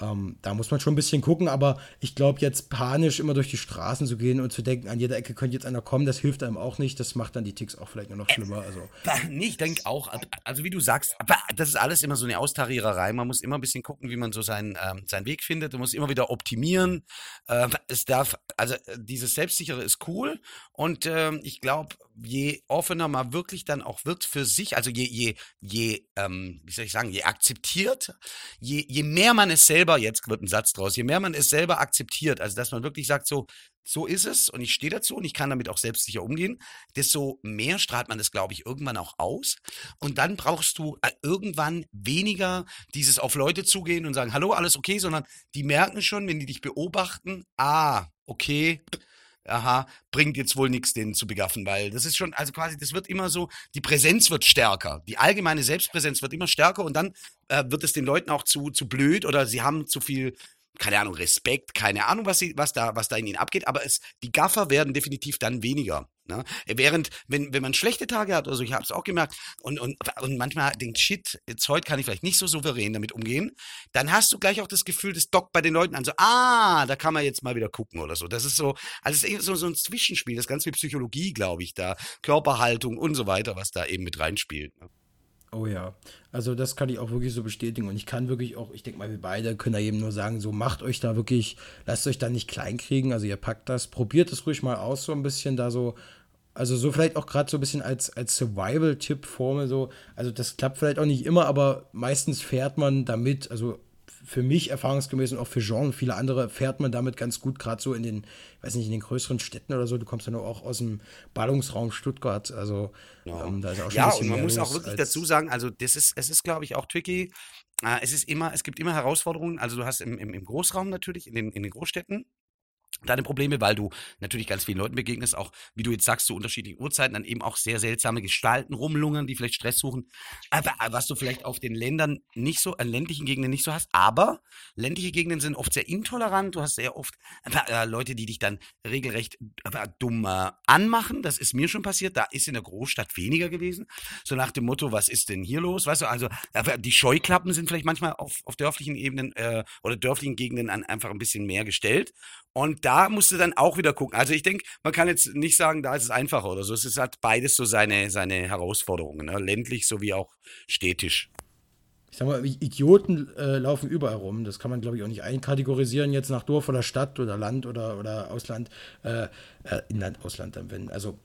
Ähm, da muss man schon ein bisschen gucken, aber ich glaube, jetzt panisch immer durch die Straßen zu gehen und zu denken, an jeder Ecke könnte jetzt einer kommen, das hilft einem auch nicht. Das macht dann die Ticks auch vielleicht nur noch schlimmer. Also. Nee, ich denke auch, also wie du sagst, das ist alles immer so eine Austariererei. Man muss immer ein bisschen gucken, wie man so seinen, ähm, seinen Weg findet. Man muss immer wieder optimieren. Ähm, es darf, also dieses Selbstsichere ist cool und ähm, ich glaube, je offener man wirklich dann auch wird für sich, also je, je, je, ähm, wie soll ich sagen, je akzeptiert, je, je mehr man es selber, jetzt wird ein Satz draus, je mehr man es selber akzeptiert, also dass man wirklich sagt, so, so ist es und ich stehe dazu und ich kann damit auch selbstsicher umgehen, desto mehr strahlt man das, glaube ich, irgendwann auch aus. Und dann brauchst du äh, irgendwann weniger dieses auf Leute zugehen und sagen, hallo, alles okay, sondern die merken schon, wenn die dich beobachten, ah, okay, aha, bringt jetzt wohl nichts, den zu begaffen, weil das ist schon, also quasi, das wird immer so, die Präsenz wird stärker, die allgemeine Selbstpräsenz wird immer stärker und dann äh, wird es den Leuten auch zu, zu blöd oder sie haben zu viel keine Ahnung, Respekt, keine Ahnung, was, sie, was, da, was da in ihnen abgeht, aber es, die Gaffer werden definitiv dann weniger. Ne? Während, wenn, wenn man schlechte Tage hat, also ich habe es auch gemerkt, und, und, und manchmal denkt, shit, jetzt heute kann ich vielleicht nicht so souverän damit umgehen, dann hast du gleich auch das Gefühl, das dockt bei den Leuten an, so, ah, da kann man jetzt mal wieder gucken oder so. Das ist so, also es ist so, so ein Zwischenspiel, das ganz viel Psychologie, glaube ich, da, Körperhaltung und so weiter, was da eben mit reinspielt. Ne? Oh ja, also das kann ich auch wirklich so bestätigen. Und ich kann wirklich auch, ich denke mal, wir beide können da eben nur sagen, so macht euch da wirklich, lasst euch da nicht kleinkriegen, also ihr packt das, probiert es ruhig mal aus, so ein bisschen da so, also so vielleicht auch gerade so ein bisschen als, als Survival-Tipp-Formel so, also das klappt vielleicht auch nicht immer, aber meistens fährt man damit, also für mich erfahrungsgemäß und auch für Jean und viele andere fährt man damit ganz gut, gerade so in den, weiß nicht, in den größeren Städten oder so. Du kommst ja nur auch aus dem Ballungsraum Stuttgart. Also ja, ähm, da ist auch schon ja und man muss auch wirklich dazu sagen, also das ist, es ist, glaube ich, auch tricky. Äh, es ist immer, es gibt immer Herausforderungen. Also du hast im, im, im Großraum natürlich, in den, in den Großstädten, deine Probleme, weil du natürlich ganz vielen Leuten begegnest, auch wie du jetzt sagst, zu unterschiedlichen Uhrzeiten, dann eben auch sehr seltsame Gestalten rumlungern, die vielleicht Stress suchen, aber was du vielleicht auf den Ländern nicht so, an ländlichen Gegenden nicht so hast, aber ländliche Gegenden sind oft sehr intolerant, du hast sehr oft äh, Leute, die dich dann regelrecht äh, dumm äh, anmachen, das ist mir schon passiert, da ist in der Großstadt weniger gewesen, so nach dem Motto, was ist denn hier los, weißt du, also die Scheuklappen sind vielleicht manchmal auf, auf dörflichen Ebenen äh, oder dörflichen Gegenden einfach ein bisschen mehr gestellt. Und da musst du dann auch wieder gucken. Also ich denke, man kann jetzt nicht sagen, da ist es einfacher oder so. Es hat beides so seine, seine Herausforderungen, ne? ländlich sowie auch städtisch ich sag mal, Idioten äh, laufen überall rum. Das kann man, glaube ich, auch nicht einkategorisieren jetzt nach Dorf oder Stadt oder Land oder, oder Ausland. Äh, äh, Inland, Ausland dann, wenn. Also,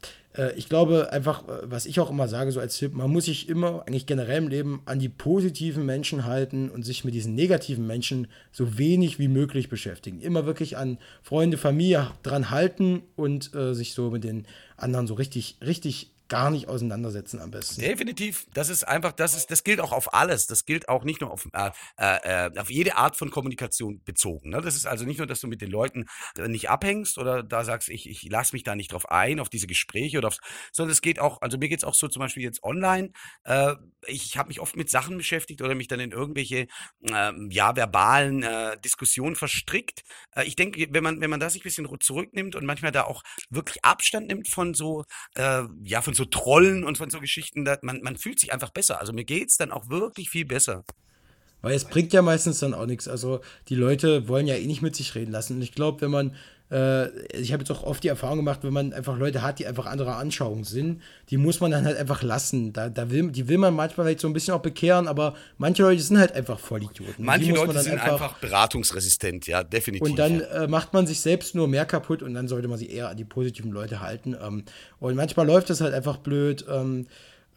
ich glaube einfach, äh, was ich auch immer sage, so als Tipp, man muss sich immer, eigentlich generell im Leben, an die positiven Menschen halten und sich mit diesen negativen Menschen so wenig wie möglich beschäftigen. Immer wirklich an Freunde, Familie dran halten und äh, sich so mit den anderen so richtig, richtig gar nicht auseinandersetzen am besten. Definitiv. Das ist einfach, das ist, das gilt auch auf alles. Das gilt auch nicht nur auf, äh, äh, auf jede Art von Kommunikation bezogen. Ne? Das ist also nicht nur, dass du mit den Leuten nicht abhängst oder da sagst, ich, ich lasse mich da nicht drauf ein, auf diese Gespräche oder auf, sondern es geht auch, also mir geht es auch so zum Beispiel jetzt online. Äh, ich habe mich oft mit Sachen beschäftigt oder mich dann in irgendwelche, äh, ja, verbalen äh, Diskussionen verstrickt. Äh, ich denke, wenn man, wenn man da sich ein bisschen zurücknimmt und manchmal da auch wirklich Abstand nimmt von so, äh, ja, von so Trollen und von so Geschichten, man, man fühlt sich einfach besser. Also mir geht es dann auch wirklich viel besser. Weil es bringt ja meistens dann auch nichts. Also die Leute wollen ja eh nicht mit sich reden lassen. Und ich glaube, wenn man äh, ich habe jetzt auch oft die Erfahrung gemacht, wenn man einfach Leute hat, die einfach anderer Anschauung sind, die muss man dann halt einfach lassen. Da, da will, die will man manchmal vielleicht so ein bisschen auch bekehren, aber manche Leute sind halt einfach Vollidioten. Manche Leute sind einfach, einfach, beratungsresistent, ja, definitiv. Und dann äh, macht man sich selbst nur mehr kaputt und dann sollte man sich eher an die positiven Leute halten. Ähm, und manchmal läuft das halt einfach blöd. Ähm,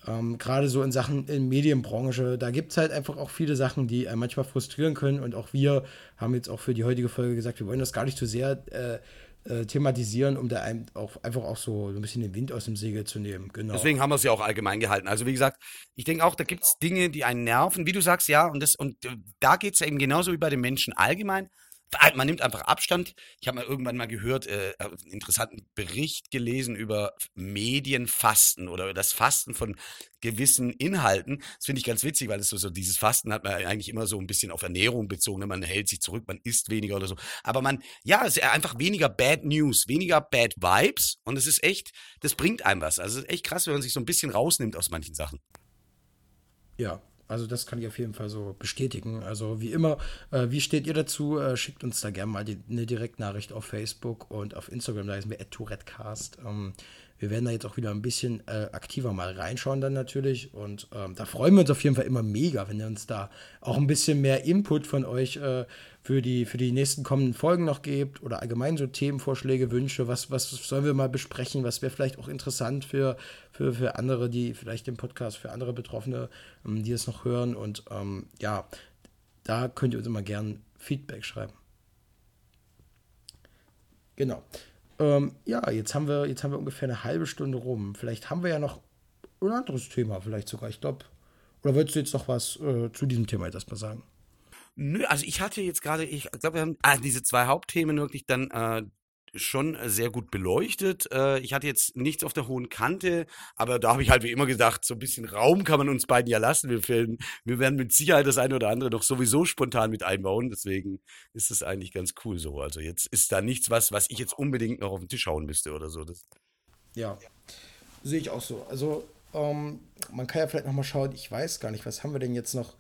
ähm, Gerade so in Sachen in Medienbranche, da gibt es halt einfach auch viele Sachen, die einen manchmal frustrieren können. Und auch wir haben jetzt auch für die heutige Folge gesagt, wir wollen das gar nicht zu sehr äh, äh, thematisieren, um da auch, einfach auch so, so ein bisschen den Wind aus dem Segel zu nehmen. Genau. Deswegen haben wir es ja auch allgemein gehalten. Also wie gesagt, ich denke auch, da gibt es Dinge, die einen nerven, wie du sagst, ja, und, das, und äh, da geht es eben genauso wie bei den Menschen allgemein. Man nimmt einfach Abstand. Ich habe mal irgendwann mal gehört, äh, einen interessanten Bericht gelesen über Medienfasten oder das Fasten von gewissen Inhalten. Das finde ich ganz witzig, weil es so, so dieses Fasten hat man eigentlich immer so ein bisschen auf Ernährung bezogen. Ne? Man hält sich zurück, man isst weniger oder so. Aber man, ja, es ist einfach weniger Bad News, weniger Bad Vibes. Und es ist echt, das bringt einem was. Also es ist echt krass, wenn man sich so ein bisschen rausnimmt aus manchen Sachen. Ja, also das kann ich auf jeden Fall so bestätigen. Also wie immer, äh, wie steht ihr dazu? Äh, schickt uns da gerne mal die, eine Direktnachricht auf Facebook und auf Instagram, da ist mir @tourettecast. Ähm, wir werden da jetzt auch wieder ein bisschen äh, aktiver mal reinschauen dann natürlich. Und ähm, da freuen wir uns auf jeden Fall immer mega, wenn ihr uns da auch ein bisschen mehr Input von euch äh, für, die, für die nächsten kommenden Folgen noch gebt oder allgemein so Themenvorschläge, Wünsche. Was, was sollen wir mal besprechen? Was wäre vielleicht auch interessant für, für, für andere, die vielleicht den Podcast, für andere Betroffene, ähm, die es noch hören. Und ähm, ja, da könnt ihr uns immer gern Feedback schreiben. Genau. Ähm, ja, jetzt haben, wir, jetzt haben wir ungefähr eine halbe Stunde rum. Vielleicht haben wir ja noch ein anderes Thema, vielleicht sogar. Ich glaube, oder wolltest du jetzt noch was äh, zu diesem Thema erstmal sagen? Nö, also ich hatte jetzt gerade, ich glaube, wir haben ah, diese zwei Hauptthemen wirklich dann äh, schon sehr gut beleuchtet. Äh, ich hatte jetzt nichts auf der hohen Kante, aber da habe ich halt wie immer gedacht, so ein bisschen Raum kann man uns beiden ja lassen. Wir, filmen, wir werden mit Sicherheit das eine oder andere noch sowieso spontan mit einbauen. Deswegen ist es eigentlich ganz cool so. Also jetzt ist da nichts, was, was ich jetzt unbedingt noch auf den Tisch hauen müsste oder so. Das ja, sehe ich auch so. Also ähm, man kann ja vielleicht noch mal schauen, ich weiß gar nicht, was haben wir denn jetzt noch?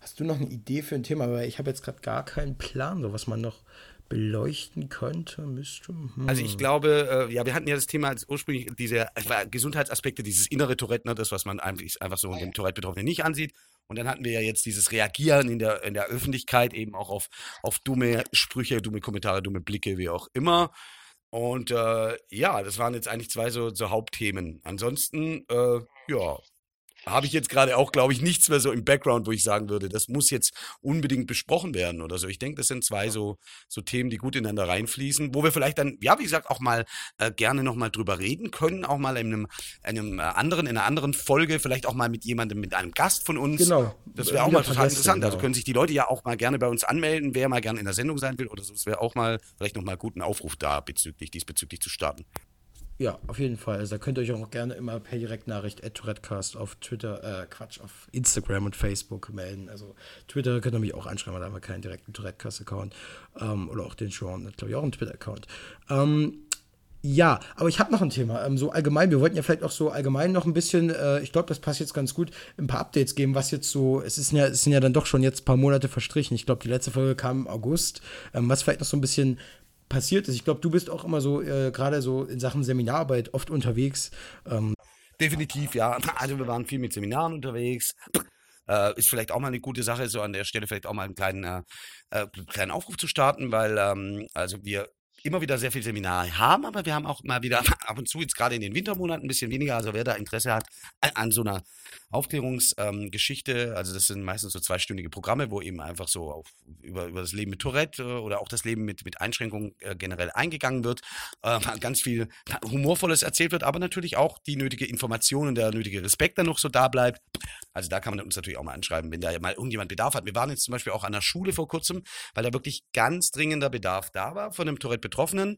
Hast du noch eine Idee für ein Thema? Weil ich habe jetzt gerade gar keinen Plan, so was man noch beleuchten könnte, müsste. Hm. Also ich glaube, äh, ja, wir hatten ja das Thema als ursprünglich diese äh, Gesundheitsaspekte, dieses innere Tourette, ne, das, was man einfach, einfach so dem Tourette-Betroffenen nicht ansieht. Und dann hatten wir ja jetzt dieses Reagieren in der, in der Öffentlichkeit eben auch auf, auf dumme Sprüche, dumme Kommentare, dumme Blicke, wie auch immer. Und äh, ja, das waren jetzt eigentlich zwei so, so Hauptthemen. Ansonsten, äh, ja, habe ich jetzt gerade auch, glaube ich, nichts mehr so im Background, wo ich sagen würde, das muss jetzt unbedingt besprochen werden oder so. Ich denke, das sind zwei so, so Themen, die gut ineinander reinfließen, wo wir vielleicht dann, ja, wie gesagt, auch mal äh, gerne nochmal drüber reden können, auch mal in einem, einem äh, anderen, in einer anderen Folge, vielleicht auch mal mit jemandem, mit einem Gast von uns. Genau. Das wäre auch mal total interessant. Genau. Also können sich die Leute ja auch mal gerne bei uns anmelden, wer mal gerne in der Sendung sein will oder so. Das wäre auch mal vielleicht nochmal guten Aufruf da bezüglich, diesbezüglich zu starten. Ja, auf jeden Fall. Also da könnt ihr euch auch gerne immer per Direktnachricht at Tourettecast auf Twitter, äh, Quatsch, auf Instagram und Facebook melden. Also Twitter könnt ihr mich auch anschreiben, da haben wir keinen direkten Tourettecast-Account. Ähm, oder auch den Sean, hat glaube ich auch einen Twitter-Account. Ähm, ja, aber ich habe noch ein Thema. Ähm, so allgemein, wir wollten ja vielleicht auch so allgemein noch ein bisschen, äh, ich glaube, das passt jetzt ganz gut, ein paar Updates geben, was jetzt so, es, ist ja, es sind ja dann doch schon jetzt ein paar Monate verstrichen. Ich glaube, die letzte Folge kam im August, ähm, was vielleicht noch so ein bisschen passiert ist. Ich glaube, du bist auch immer so, äh, gerade so in Sachen Seminararbeit oft unterwegs. Ähm. Definitiv, ja. Also wir waren viel mit Seminaren unterwegs. Äh, ist vielleicht auch mal eine gute Sache, so an der Stelle vielleicht auch mal einen kleinen, äh, äh kleinen Aufruf zu starten, weil ähm, also wir immer wieder sehr viel Seminare haben, aber wir haben auch mal wieder ab und zu jetzt gerade in den Wintermonaten ein bisschen weniger. Also wer da Interesse hat an so einer Aufklärungsgeschichte, ähm, also das sind meistens so zweistündige Programme, wo eben einfach so auf, über, über das Leben mit Tourette äh, oder auch das Leben mit, mit Einschränkungen äh, generell eingegangen wird, äh, ganz viel Humorvolles erzählt wird, aber natürlich auch die nötige Information und der nötige Respekt dann noch so da bleibt. Also da kann man uns natürlich auch mal anschreiben, wenn da mal irgendjemand Bedarf hat. Wir waren jetzt zum Beispiel auch an der Schule vor kurzem, weil da wirklich ganz dringender Bedarf da war von einem Tourette-Betroffenen,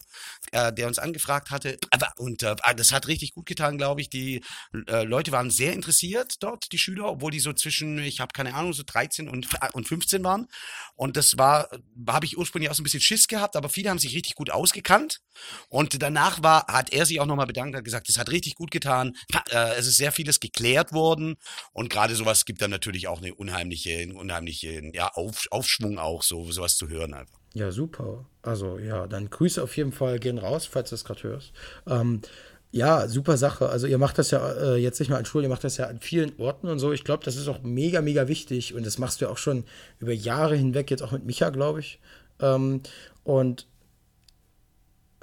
äh, der uns angefragt hatte. Und äh, das hat richtig gut getan, glaube ich. Die äh, Leute waren sehr interessiert dort, die Schüler, obwohl die so zwischen, ich habe keine Ahnung, so 13 und, und 15 waren. Und das war, habe ich ursprünglich auch so ein bisschen Schiss gehabt, aber viele haben sich richtig gut ausgekannt. Und danach war, hat er sich auch nochmal bedankt, hat gesagt, es hat richtig gut getan. Äh, es ist sehr vieles geklärt worden. Und gerade sowas gibt dann natürlich auch eine unheimliche, einen unheimlichen ja, Auf, Aufschwung auch, so sowas zu hören einfach. Ja, super. Also ja, dann Grüße auf jeden Fall gehen raus, falls du es gerade hörst. Ähm, ja, super Sache. Also ihr macht das ja äh, jetzt nicht mal an Schulen, ihr macht das ja an vielen Orten und so. Ich glaube, das ist auch mega, mega wichtig und das machst du ja auch schon über Jahre hinweg, jetzt auch mit Micha, glaube ich. Ähm, und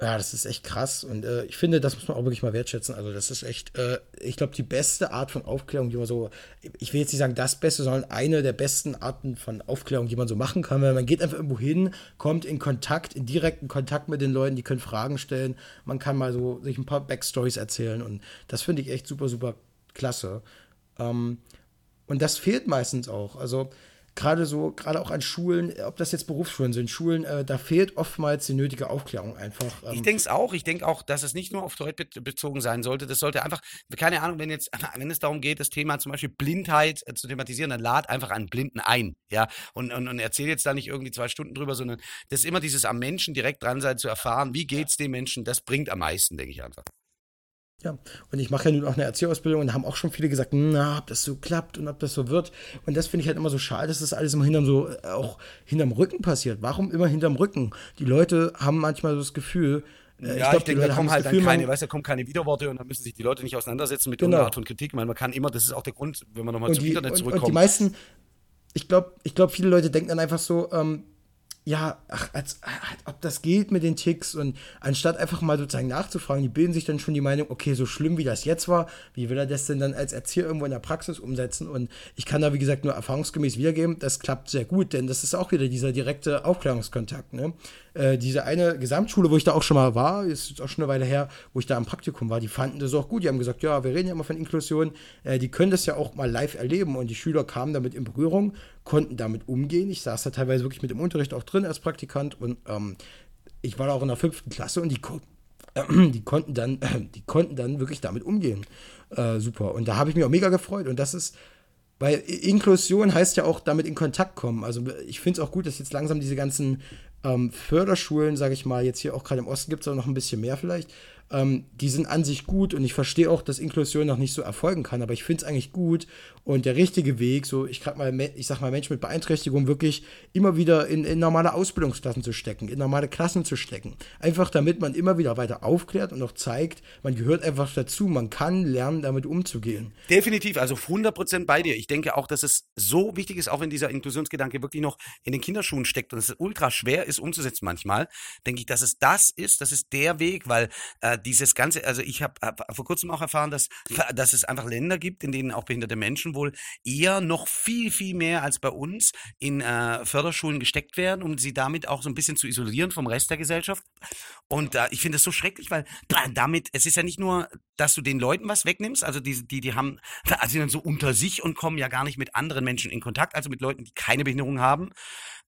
ja, das ist echt krass und äh, ich finde, das muss man auch wirklich mal wertschätzen. Also das ist echt, äh, ich glaube, die beste Art von Aufklärung, die man so, ich will jetzt nicht sagen das Beste, sondern eine der besten Arten von Aufklärung, die man so machen kann, weil man geht einfach irgendwo hin, kommt in Kontakt, in direkten Kontakt mit den Leuten, die können Fragen stellen, man kann mal so sich ein paar Backstories erzählen und das finde ich echt super, super klasse. Ähm, und das fehlt meistens auch. Also gerade so, gerade auch an Schulen, ob das jetzt Berufsschulen sind, Schulen, äh, da fehlt oftmals die nötige Aufklärung einfach. Ähm. Ich denke es auch. Ich denke auch, dass es nicht nur auf Tourette bezogen sein sollte. Das sollte einfach, keine Ahnung, wenn jetzt, wenn es darum geht, das Thema zum Beispiel Blindheit äh, zu thematisieren, dann lad einfach einen Blinden ein, ja, und, und, und erzähl jetzt da nicht irgendwie zwei Stunden drüber, sondern das ist immer dieses am Menschen direkt dran sein, zu erfahren, wie geht's dem Menschen, das bringt am meisten, denke ich einfach. Ja, und ich mache ja nun auch eine Erzieherausbildung und da haben auch schon viele gesagt, na, ob das so klappt und ob das so wird. Und das finde ich halt immer so schade, dass das alles immer hinterm so, äh, auch hinterm Rücken passiert. Warum immer hinterm Rücken? Die Leute haben manchmal so das Gefühl, äh, ja, ich, ich denke, da kommen halt Gefühl, dann keine, weißt, da kommen keine Widerworte und dann müssen sich die Leute nicht auseinandersetzen mit genau. irgendeiner Art von Kritik. Ich meine, man kann immer, das ist auch der Grund, wenn man nochmal zum Internet zurückkommt. Und die meisten, ich glaube, ich glaub, viele Leute denken dann einfach so, ähm, ja, ach, als, als, ob das geht mit den Ticks und anstatt einfach mal sozusagen nachzufragen, die bilden sich dann schon die Meinung, okay, so schlimm wie das jetzt war, wie will er das denn dann als Erzieher irgendwo in der Praxis umsetzen? Und ich kann da, wie gesagt, nur erfahrungsgemäß wiedergeben, das klappt sehr gut, denn das ist auch wieder dieser direkte Aufklärungskontakt. Ne? Äh, diese eine Gesamtschule, wo ich da auch schon mal war, ist jetzt auch schon eine Weile her, wo ich da am Praktikum war, die fanden das auch gut. Die haben gesagt, ja, wir reden ja immer von Inklusion, äh, die können das ja auch mal live erleben und die Schüler kamen damit in Berührung konnten damit umgehen. Ich saß da teilweise wirklich mit dem Unterricht auch drin als Praktikant und ähm, ich war da auch in der fünften Klasse und die, äh, die, konnten, dann, die konnten dann wirklich damit umgehen. Äh, super. Und da habe ich mich auch mega gefreut. Und das ist, weil Inklusion heißt ja auch damit in Kontakt kommen. Also ich finde es auch gut, dass jetzt langsam diese ganzen ähm, Förderschulen, sage ich mal, jetzt hier auch gerade im Osten gibt es auch noch ein bisschen mehr vielleicht, ähm, die sind an sich gut und ich verstehe auch, dass Inklusion noch nicht so erfolgen kann, aber ich finde es eigentlich gut und der richtige Weg, so ich mal, ich sag mal, Menschen mit Beeinträchtigung wirklich immer wieder in, in, normale Ausbildungsklassen zu stecken, in normale Klassen zu stecken. Einfach damit man immer wieder weiter aufklärt und auch zeigt, man gehört einfach dazu, man kann lernen, damit umzugehen. Definitiv, also 100% bei dir. Ich denke auch, dass es so wichtig ist, auch wenn dieser Inklusionsgedanke wirklich noch in den Kinderschuhen steckt und es ultra schwer ist umzusetzen manchmal, denke ich, dass es das ist, das ist der Weg, weil äh, dieses ganze, also ich habe hab vor kurzem auch erfahren, dass, dass es einfach Länder gibt, in denen auch behinderte Menschen wohl eher noch viel, viel mehr als bei uns in äh, Förderschulen gesteckt werden, um sie damit auch so ein bisschen zu isolieren vom Rest der Gesellschaft. Und äh, ich finde das so schrecklich, weil damit, es ist ja nicht nur, dass du den Leuten was wegnimmst, also die, die, die haben, also sind dann so unter sich und kommen ja gar nicht mit anderen Menschen in Kontakt, also mit Leuten, die keine Behinderung haben,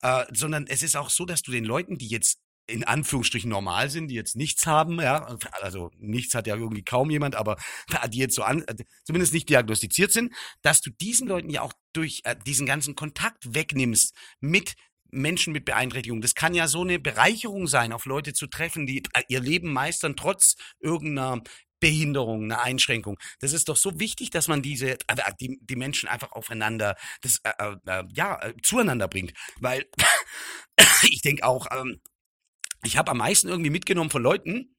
äh, sondern es ist auch so, dass du den Leuten, die jetzt in Anführungsstrichen normal sind, die jetzt nichts haben, ja, also nichts hat ja irgendwie kaum jemand, aber die jetzt so an, zumindest nicht diagnostiziert sind, dass du diesen Leuten ja auch durch äh, diesen ganzen Kontakt wegnimmst mit Menschen mit Beeinträchtigung. Das kann ja so eine Bereicherung sein, auf Leute zu treffen, die äh, ihr Leben meistern trotz irgendeiner Behinderung, eine Einschränkung. Das ist doch so wichtig, dass man diese, äh, die, die Menschen einfach aufeinander, das, äh, äh, ja, äh, zueinander bringt. Weil ich denke auch, ähm, ich habe am meisten irgendwie mitgenommen von Leuten,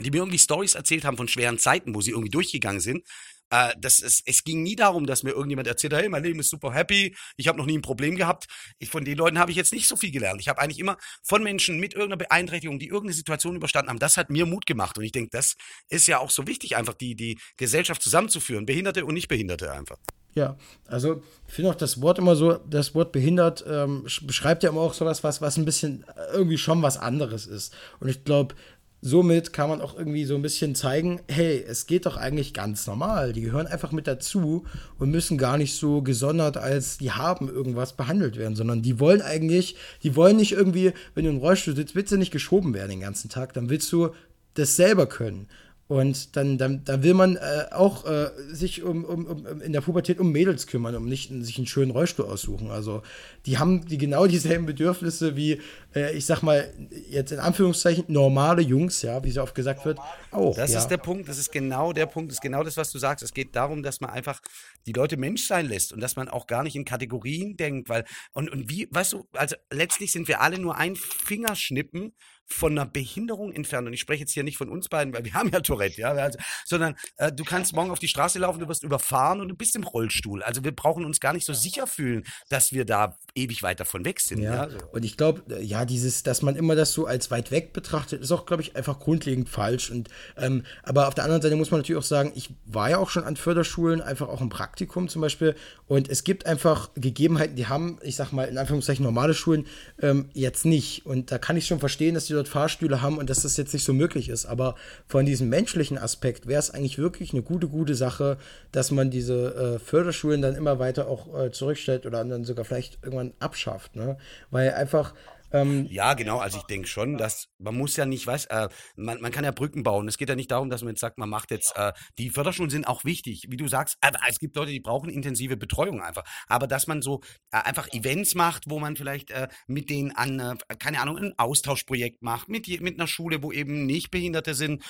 die mir irgendwie Stories erzählt haben von schweren Zeiten, wo sie irgendwie durchgegangen sind. Äh, das, es, es ging nie darum, dass mir irgendjemand erzählt hat, hey, mein Leben ist super happy, ich habe noch nie ein Problem gehabt. Ich, von den Leuten habe ich jetzt nicht so viel gelernt. Ich habe eigentlich immer von Menschen mit irgendeiner Beeinträchtigung, die irgendeine Situation überstanden haben, das hat mir Mut gemacht. Und ich denke, das ist ja auch so wichtig, einfach die, die Gesellschaft zusammenzuführen, Behinderte und Nichtbehinderte einfach. Ja, also ich finde auch das Wort immer so, das Wort behindert ähm, beschreibt ja immer auch sowas, was, was ein bisschen äh, irgendwie schon was anderes ist. Und ich glaube, somit kann man auch irgendwie so ein bisschen zeigen, hey, es geht doch eigentlich ganz normal. Die gehören einfach mit dazu und müssen gar nicht so gesondert als die haben irgendwas behandelt werden, sondern die wollen eigentlich, die wollen nicht irgendwie, wenn du im Rollstuhl sitzt, willst du nicht geschoben werden den ganzen Tag, dann willst du das selber können. Und dann, dann, dann will man äh, auch äh, sich um, um, um, in der Pubertät um Mädels kümmern, um nicht sich einen schönen Rollstuhl aussuchen. Also die haben die genau dieselben Bedürfnisse wie, äh, ich sag mal, jetzt in Anführungszeichen normale Jungs, ja, wie so oft gesagt wird, auch. Das ja. ist der Punkt, das ist genau der Punkt, das ist genau das, was du sagst. Es geht darum, dass man einfach die Leute Mensch sein lässt und dass man auch gar nicht in Kategorien denkt, weil, und, und wie, weißt du, also letztlich sind wir alle nur ein Fingerschnippen von einer Behinderung entfernt. Und ich spreche jetzt hier nicht von uns beiden, weil wir haben ja Tourette, ja, also, sondern äh, du kannst morgen auf die Straße laufen, du wirst überfahren und du bist im Rollstuhl. Also wir brauchen uns gar nicht so sicher fühlen, dass wir da ewig weit davon weg sind. Ja, ja so. und ich glaube, äh, ja, dieses, dass man immer das so als weit weg betrachtet, ist auch, glaube ich, einfach grundlegend falsch. Und ähm, aber auf der anderen Seite muss man natürlich auch sagen, ich war ja auch schon an Förderschulen, einfach auch im Praktikum zum Beispiel. Und es gibt einfach Gegebenheiten, die haben, ich sag mal, in Anführungszeichen normale Schulen ähm, jetzt nicht. Und da kann ich schon verstehen, dass die dort Fahrstühle haben und dass das jetzt nicht so möglich ist. Aber von diesem menschlichen Aspekt wäre es eigentlich wirklich eine gute, gute Sache, dass man diese äh, Förderschulen dann immer weiter auch äh, zurückstellt oder dann sogar vielleicht irgendwann abschafft. Ne? Weil einfach ähm, ja, genau. Also ich denke schon, dass man muss ja nicht, was, äh, man, man kann ja Brücken bauen. Es geht ja nicht darum, dass man jetzt sagt, man macht jetzt, äh, die Förderschulen sind auch wichtig, wie du sagst. Äh, es gibt Leute, die brauchen intensive Betreuung einfach. Aber dass man so äh, einfach Events macht, wo man vielleicht äh, mit denen an, äh, keine Ahnung, ein Austauschprojekt macht, mit, mit einer Schule, wo eben nicht Behinderte sind.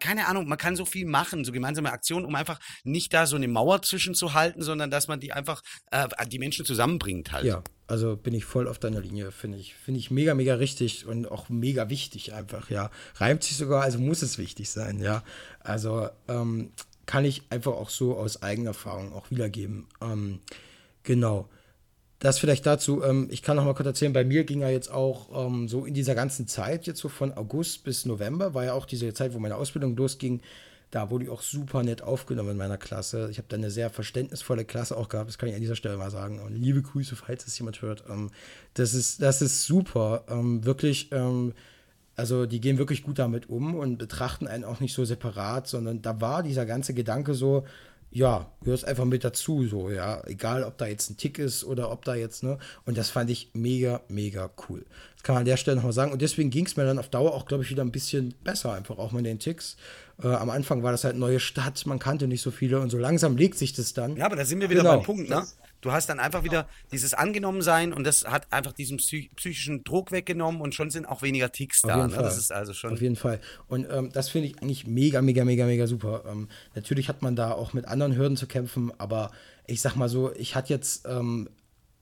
keine Ahnung, man kann so viel machen, so gemeinsame Aktionen, um einfach nicht da so eine Mauer zwischen zu halten, sondern dass man die einfach, die Menschen zusammenbringt halt. Ja, also bin ich voll auf deiner Linie, finde ich. Finde ich mega, mega richtig und auch mega wichtig einfach, ja. Reimt sich sogar, also muss es wichtig sein, ja. Also ähm, kann ich einfach auch so aus eigener Erfahrung auch wiedergeben. Ähm, genau. Das vielleicht dazu, ähm, ich kann noch mal kurz erzählen, bei mir ging ja jetzt auch ähm, so in dieser ganzen Zeit, jetzt so von August bis November, war ja auch diese Zeit, wo meine Ausbildung losging, da wurde ich auch super nett aufgenommen in meiner Klasse. Ich habe da eine sehr verständnisvolle Klasse auch gehabt, das kann ich an dieser Stelle mal sagen. Und liebe Grüße, falls es jemand hört. Ähm, das, ist, das ist super. Ähm, wirklich, ähm, also die gehen wirklich gut damit um und betrachten einen auch nicht so separat, sondern da war dieser ganze Gedanke so, ja, gehörst einfach mit dazu, so, ja. Egal, ob da jetzt ein Tick ist oder ob da jetzt, ne. Und das fand ich mega, mega cool. Das kann man an der Stelle nochmal sagen. Und deswegen ging es mir dann auf Dauer auch, glaube ich, wieder ein bisschen besser, einfach auch mit den Ticks. Äh, am Anfang war das halt neue Stadt, man kannte nicht so viele und so langsam legt sich das dann. Ja, aber da sind wir wieder genau. beim Punkt, ne? Du hast dann einfach wieder dieses Angenommensein und das hat einfach diesen psychischen Druck weggenommen und schon sind auch weniger Ticks Auf da. Ne? Das ist also schon. Auf jeden Fall. Und ähm, das finde ich eigentlich mega, mega, mega, mega super. Ähm, natürlich hat man da auch mit anderen Hürden zu kämpfen, aber ich sag mal so, ich hatte jetzt ähm,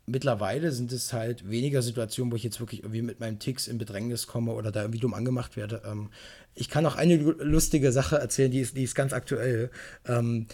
mittlerweile sind es halt weniger Situationen, wo ich jetzt wirklich irgendwie mit meinen Ticks in Bedrängnis komme oder da irgendwie dumm angemacht werde. Ähm, ich kann auch eine lustige Sache erzählen, die ist, die ist ganz aktuell. Ähm,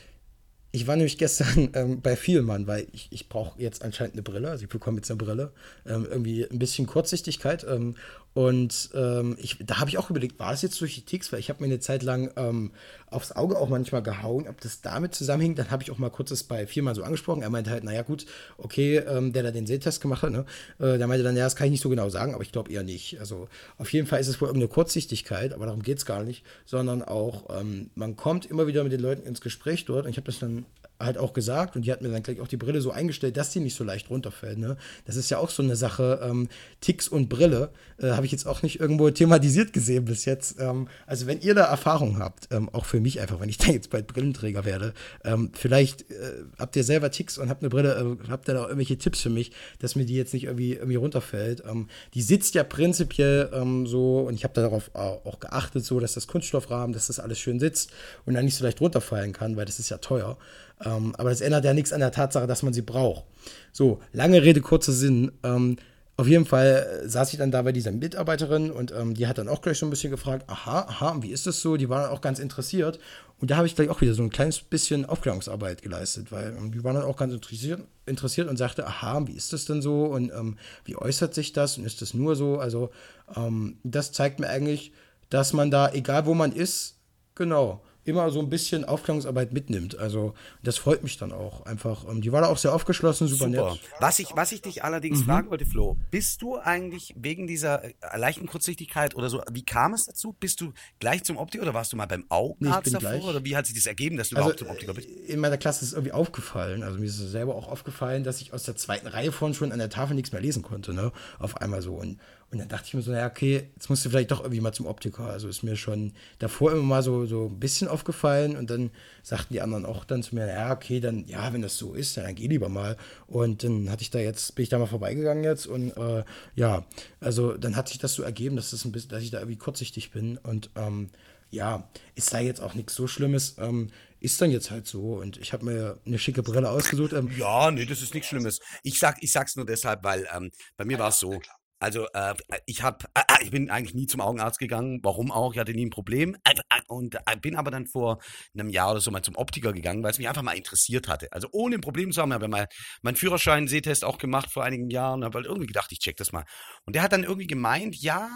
ich war nämlich gestern ähm, bei Vielmann, weil ich, ich brauche jetzt anscheinend eine Brille, also ich bekomme jetzt eine Brille, ähm, irgendwie ein bisschen Kurzsichtigkeit. Ähm, Und ähm, ich, da habe ich auch überlegt, war das jetzt durch die Ticks? Weil ich habe mir eine Zeit lang ähm, aufs Auge auch manchmal gehauen, ob das damit zusammenhängt. Dann habe ich auch mal kurz das bei viermal so angesprochen. Er meinte halt, naja gut, okay, ähm, der da den Sehtest gemacht hat, ne? Äh, der meinte dann, ja, das kann ich nicht so genau sagen, aber ich glaube eher nicht. Also auf jeden Fall ist es wohl irgendeine Kurzsichtigkeit, aber darum geht es gar nicht, sondern auch, ähm, man kommt immer wieder mit den Leuten ins Gespräch dort und ich habe das dann halt auch gesagt und die hat mir dann gleich auch die Brille so eingestellt, dass die nicht so leicht runterfällt. Ne? Das ist ja auch so eine Sache, ähm, Ticks und Brille, äh, habe ich jetzt auch nicht irgendwo thematisiert gesehen bis jetzt. Ähm, also wenn ihr da Erfahrung habt, ähm, auch für mich einfach, wenn ich da jetzt bald Brillenträger werde, ähm, vielleicht äh, habt ihr selber Ticks und habt eine Brille, äh, habt ihr da auch irgendwelche Tipps für mich, dass mir die jetzt nicht irgendwie, irgendwie runterfällt. Ähm, die sitzt ja prinzipiell ähm, so und ich habe darauf auch geachtet, so dass das Kunststoffrahmen, dass das alles schön sitzt und dann nicht so leicht runterfallen kann, weil das ist ja teuer. Ähm, aber das ändert ja nichts an der Tatsache, dass man sie braucht. So, lange Rede, kurzer Sinn. Ähm, auf jeden Fall saß ich dann da bei dieser Mitarbeiterin und ähm, die hat dann auch gleich so ein bisschen gefragt, aha, aha, wie ist das so? Die waren auch ganz interessiert. Und da habe ich gleich auch wieder so ein kleines bisschen Aufklärungsarbeit geleistet, weil ähm, die waren dann auch ganz interessiert, interessiert und sagte, aha, wie ist das denn so und ähm, wie äußert sich das und ist das nur so? Also ähm, das zeigt mir eigentlich, dass man da, egal wo man ist, genau, immer so ein bisschen Aufklärungsarbeit mitnimmt. Also das freut mich dann auch einfach. Ähm, die war da auch sehr aufgeschlossen, super, super. nett. Was ich, was ich dich allerdings mhm. fragen wollte, Flo, bist du eigentlich wegen dieser äh, leichten Kurzsichtigkeit oder so, wie kam es dazu? Bist du gleich zum Optiker oder warst du mal beim Augenarzt nee, davor? Gleich. Oder wie hat sich das ergeben, dass du also, überhaupt zum Optiker bist? In meiner Klasse ist es irgendwie aufgefallen. Also mir ist es selber auch aufgefallen, dass ich aus der zweiten Reihe vorhin schon an der Tafel nichts mehr lesen konnte, ne? Auf einmal so. Und und dann dachte ich mir so, naja, okay, jetzt musst du vielleicht doch irgendwie mal zum Optiker. Also ist mir schon davor immer mal so, so ein bisschen aufgefallen. Und dann sagten die anderen auch dann zu mir, ja, okay, dann, ja, wenn das so ist, dann, dann geh lieber mal. Und dann hatte ich da jetzt, bin ich da mal vorbeigegangen jetzt. Und äh, ja, also dann hat sich das so ergeben, dass, das ein bisschen, dass ich da irgendwie kurzsichtig bin. Und ähm, ja, ist da jetzt auch nichts so Schlimmes. Ähm, ist dann jetzt halt so. Und ich habe mir eine schicke Brille ausgesucht. Ähm, ja, nee, das ist nichts Schlimmes. Ich sag, ich sag's nur deshalb, weil ähm, bei mir war es so. Also äh, ich habe, äh, äh, ich bin eigentlich nie zum Augenarzt gegangen. Warum auch? Ich hatte nie ein Problem äh, äh und äh, bin aber dann vor einem Jahr oder so mal zum Optiker gegangen, weil es mich einfach mal interessiert hatte. Also ohne ein Problem zu haben, habe mal meinen Führerschein Sehtest auch gemacht vor einigen Jahren. Habe halt irgendwie gedacht, ich check das mal. Und der hat dann irgendwie gemeint, ja,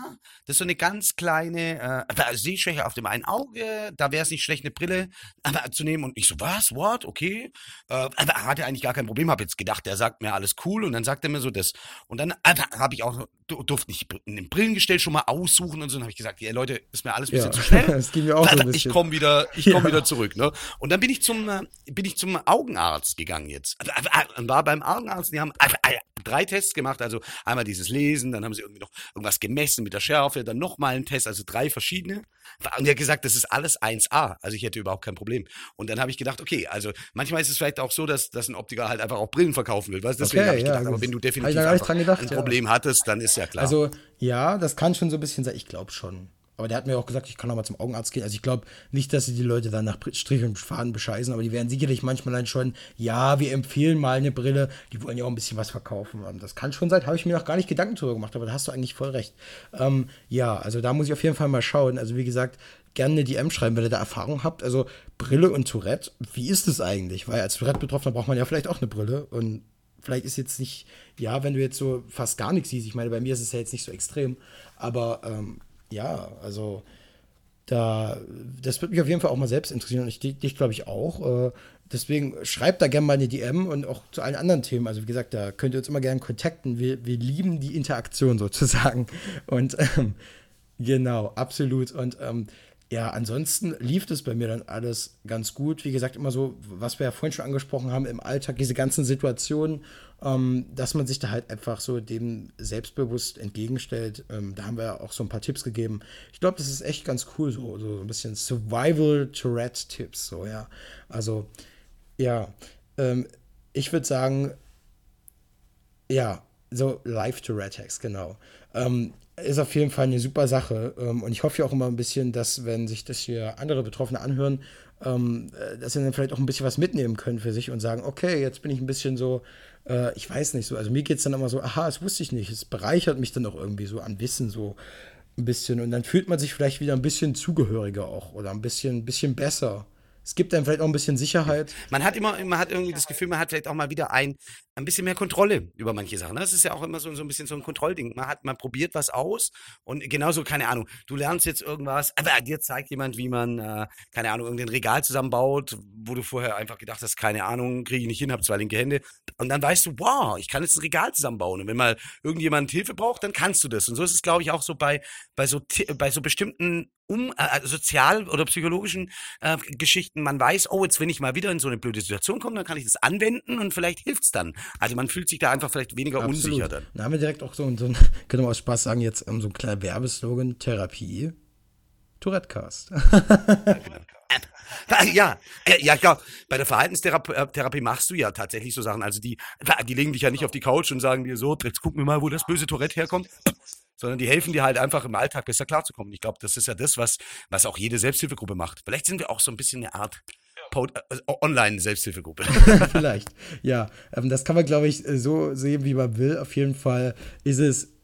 das ist so eine ganz kleine äh, Sehschwäche auf dem einen Auge. Da wäre es nicht schlecht, eine Brille äh, zu nehmen. Und ich so, was, what, okay. Äh, hatte eigentlich gar kein Problem. Habe jetzt gedacht, der sagt mir alles cool und dann sagt er mir so das. Und dann äh, habe ich auch durfte nicht ein Brillengestell schon mal aussuchen und so. Dann habe ich gesagt, ja Leute, ist mir alles ein bisschen ja, zu schnell. das ging mir auch so ein bisschen. Ich komme wieder, ich komme ja. wieder zurück. Ne? Und dann bin ich zum, äh, bin ich zum Augenarzt gegangen jetzt. Und war beim Augenarzt, die haben drei Tests gemacht. Also einmal dieses Lesen, dann haben sie irgendwie noch irgendwas gemessen mit der Schärfe, dann nochmal einen Test, also drei verschiedene. Und er hat gesagt, das ist alles 1A. Also ich hätte überhaupt kein Problem. Und dann habe ich gedacht, okay, also manchmal ist es vielleicht auch so, dass, dass ein Optiker halt einfach auch Brillen verkaufen will. Weißt? Deswegen okay, habe ich gedacht, aber wenn du definitiv gedacht, ein Problem hattest, dann ist ja klar. Also ja, das kann schon so ein bisschen sein. Ich glaube schon. Aber der hat mir auch gesagt, ich kann auch mal zum Augenarzt gehen. Also ich glaube nicht, dass sie die Leute dann nach Strich und Faden bescheißen, aber die werden sicherlich manchmal dann schon, ja, wir empfehlen mal eine Brille. Die wollen ja auch ein bisschen was verkaufen. Das kann schon sein, habe ich mir noch gar nicht Gedanken drüber gemacht, aber da hast du eigentlich voll recht. Ähm, ja, also da muss ich auf jeden Fall mal schauen. Also wie gesagt, gerne eine DM schreiben, wenn ihr da Erfahrung habt. Also Brille und Tourette, wie ist es eigentlich? Weil als Tourette-Betroffener braucht man ja vielleicht auch eine Brille und vielleicht ist jetzt nicht, ja, wenn du jetzt so fast gar nichts siehst, ich meine, bei mir ist es ja jetzt nicht so extrem, aber ähm, ja, also da, das wird mich auf jeden Fall auch mal selbst interessieren und ich, dich glaube ich auch. Äh, deswegen schreibt da gerne mal eine DM und auch zu allen anderen Themen. Also wie gesagt, da könnt ihr uns immer gerne kontakten. Wir, wir lieben die Interaktion sozusagen. Und ähm, genau, absolut. Und ähm, ja, ansonsten lief es bei mir dann alles ganz gut. Wie gesagt, immer so, was wir ja vorhin schon angesprochen haben, im Alltag, diese ganzen Situationen, ähm, dass man sich da halt einfach so dem selbstbewusst entgegenstellt. Ähm, da haben wir ja auch so ein paar Tipps gegeben. Ich glaube, das ist echt ganz cool, so, so ein bisschen Survival-Tourette-Tipps, so, ja. Also, ja, ähm, ich würde sagen, ja, so Live-Tourette-Hacks, genau. Ähm, ist auf jeden Fall eine super Sache. Ähm, und ich hoffe ja auch immer ein bisschen, dass, wenn sich das hier andere Betroffene anhören, ähm, äh, dass sie dann vielleicht auch ein bisschen was mitnehmen können für sich und sagen, okay, jetzt bin ich ein bisschen so, äh, ich weiß nicht so. Also mir geht es dann immer so, aha, das wusste ich nicht. Es bereichert mich dann auch irgendwie so an Wissen so ein bisschen. Und dann fühlt man sich vielleicht wieder ein bisschen zugehöriger auch oder ein bisschen, ein bisschen besser. Es gibt einem vielleicht auch ein bisschen Sicherheit. Man hat immer, man hat irgendwie das Gefühl, man hat vielleicht auch mal wieder ein, ein bisschen mehr Kontrolle über manche Sachen. Das ist ja auch immer so, so ein bisschen so ein Kontrollding. Man hat, man probiert was aus und genauso, keine Ahnung, du lernst jetzt irgendwas, aber dir zeigt jemand, wie man, äh, keine Ahnung, irgendein Regal zusammenbaut, wo du vorher einfach gedacht hast, keine Ahnung, kriege ich nicht hin, habe zwei linke Hände. Und dann weißt du, wow, ich kann jetzt ein Regal zusammenbauen. Und wenn mal irgendjemand Hilfe braucht, dann kannst du das. Und so ist es, glaube ich, auch so bei, bei so, bei so bestimmten um äh, also sozial oder psychologischen äh, Geschichten, man weiß, oh, jetzt wenn ich mal wieder in so eine blöde Situation komme, dann kann ich das anwenden und vielleicht hilft's dann. Also man fühlt sich da einfach vielleicht weniger Absolut. unsicher dann. Da haben wir direkt auch so, so ein, können wir aus Spaß sagen, jetzt um, so ein kleiner Werbeslogan, Therapie, Tourettecast. ja. Ja, ja. Bei der Verhaltenstherapie machst du ja tatsächlich so Sachen. Also die, die legen dich ja nicht auf die Couch und sagen dir so, jetzt gucken wir mal, wo das böse Tourette herkommt sondern die helfen dir halt einfach im Alltag besser klarzukommen. Ich glaube, das ist ja das, was, was auch jede Selbsthilfegruppe macht. Vielleicht sind wir auch so ein bisschen eine Art äh, Online-Selbsthilfegruppe. Vielleicht, ja. Ähm, das kann man, glaube ich, so sehen, wie man will. Auf jeden Fall ist es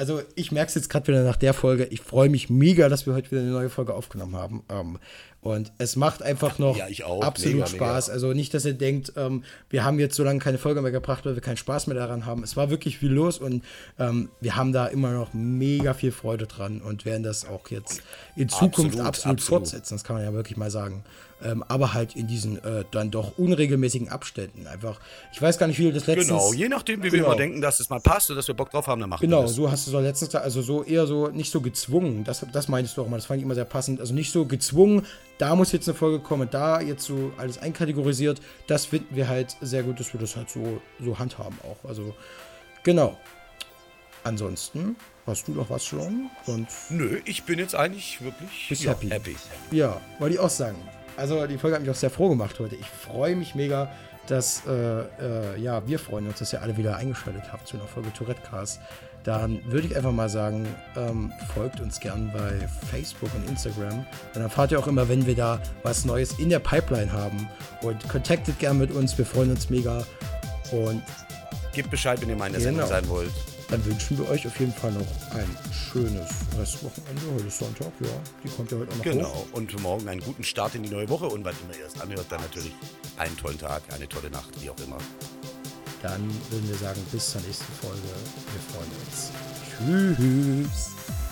also ich merke es jetzt gerade wieder nach der Folge. Ich freue mich mega, dass wir heute wieder eine neue Folge aufgenommen haben. Und es macht einfach noch ja, absolut mega, Spaß. Mega. Also nicht, dass ihr denkt, ähm, wir haben jetzt so lange keine Folge mehr gebracht, weil wir keinen Spaß mehr daran haben. Es war wirklich viel los und ähm, wir haben da immer noch mega viel Freude dran und werden das auch jetzt in Zukunft absolut, absolut, absolut. fortsetzen. Das kann man ja wirklich mal sagen ähm, aber halt in diesen äh, dann doch unregelmäßigen Abständen. Einfach, ich weiß gar nicht, wie du das letztens... Genau, je nachdem, wie genau. wir immer denken, dass es mal passt und dass wir Bock drauf haben, dann machen genau, wir das. Genau, so hast du so letztens, also so eher so, nicht so gezwungen, das, das meinst du auch immer, das fand ich immer sehr passend, also nicht so gezwungen, da muss jetzt eine Folge kommen, da jetzt so alles einkategorisiert, das finden wir halt sehr gut, dass wir das halt so, so handhaben auch, also genau. Ansonsten Hast du noch was schon? Sonst Nö, ich bin jetzt eigentlich wirklich ja, happy. happy. Ja, wollte ich auch sagen. Also die Folge hat mich auch sehr froh gemacht heute. Ich freue mich mega, dass äh, äh, ja, wir freuen uns, dass ihr alle wieder eingeschaltet habt zu einer Folge Tourette Cast. Dann würde ich einfach mal sagen, ähm, folgt uns gern bei Facebook und Instagram. Dann erfahrt ihr auch immer, wenn wir da was Neues in der Pipeline haben. Und contactet gern mit uns, wir freuen uns mega. Und gebt Bescheid, wenn ihr meine genau. Sendung sein wollt. Dann wünschen wir euch auf jeden Fall noch ein schönes Restwochenende. Heute ist Sonntag, ja. Die kommt ja heute auch noch Genau. Hoch. Und morgen einen guten Start in die neue Woche. Und was immer ihr erst anhört, dann natürlich einen tollen Tag, eine tolle Nacht, wie auch immer. Dann würden wir sagen, bis zur nächsten Folge. Wir freuen uns. Tschüss.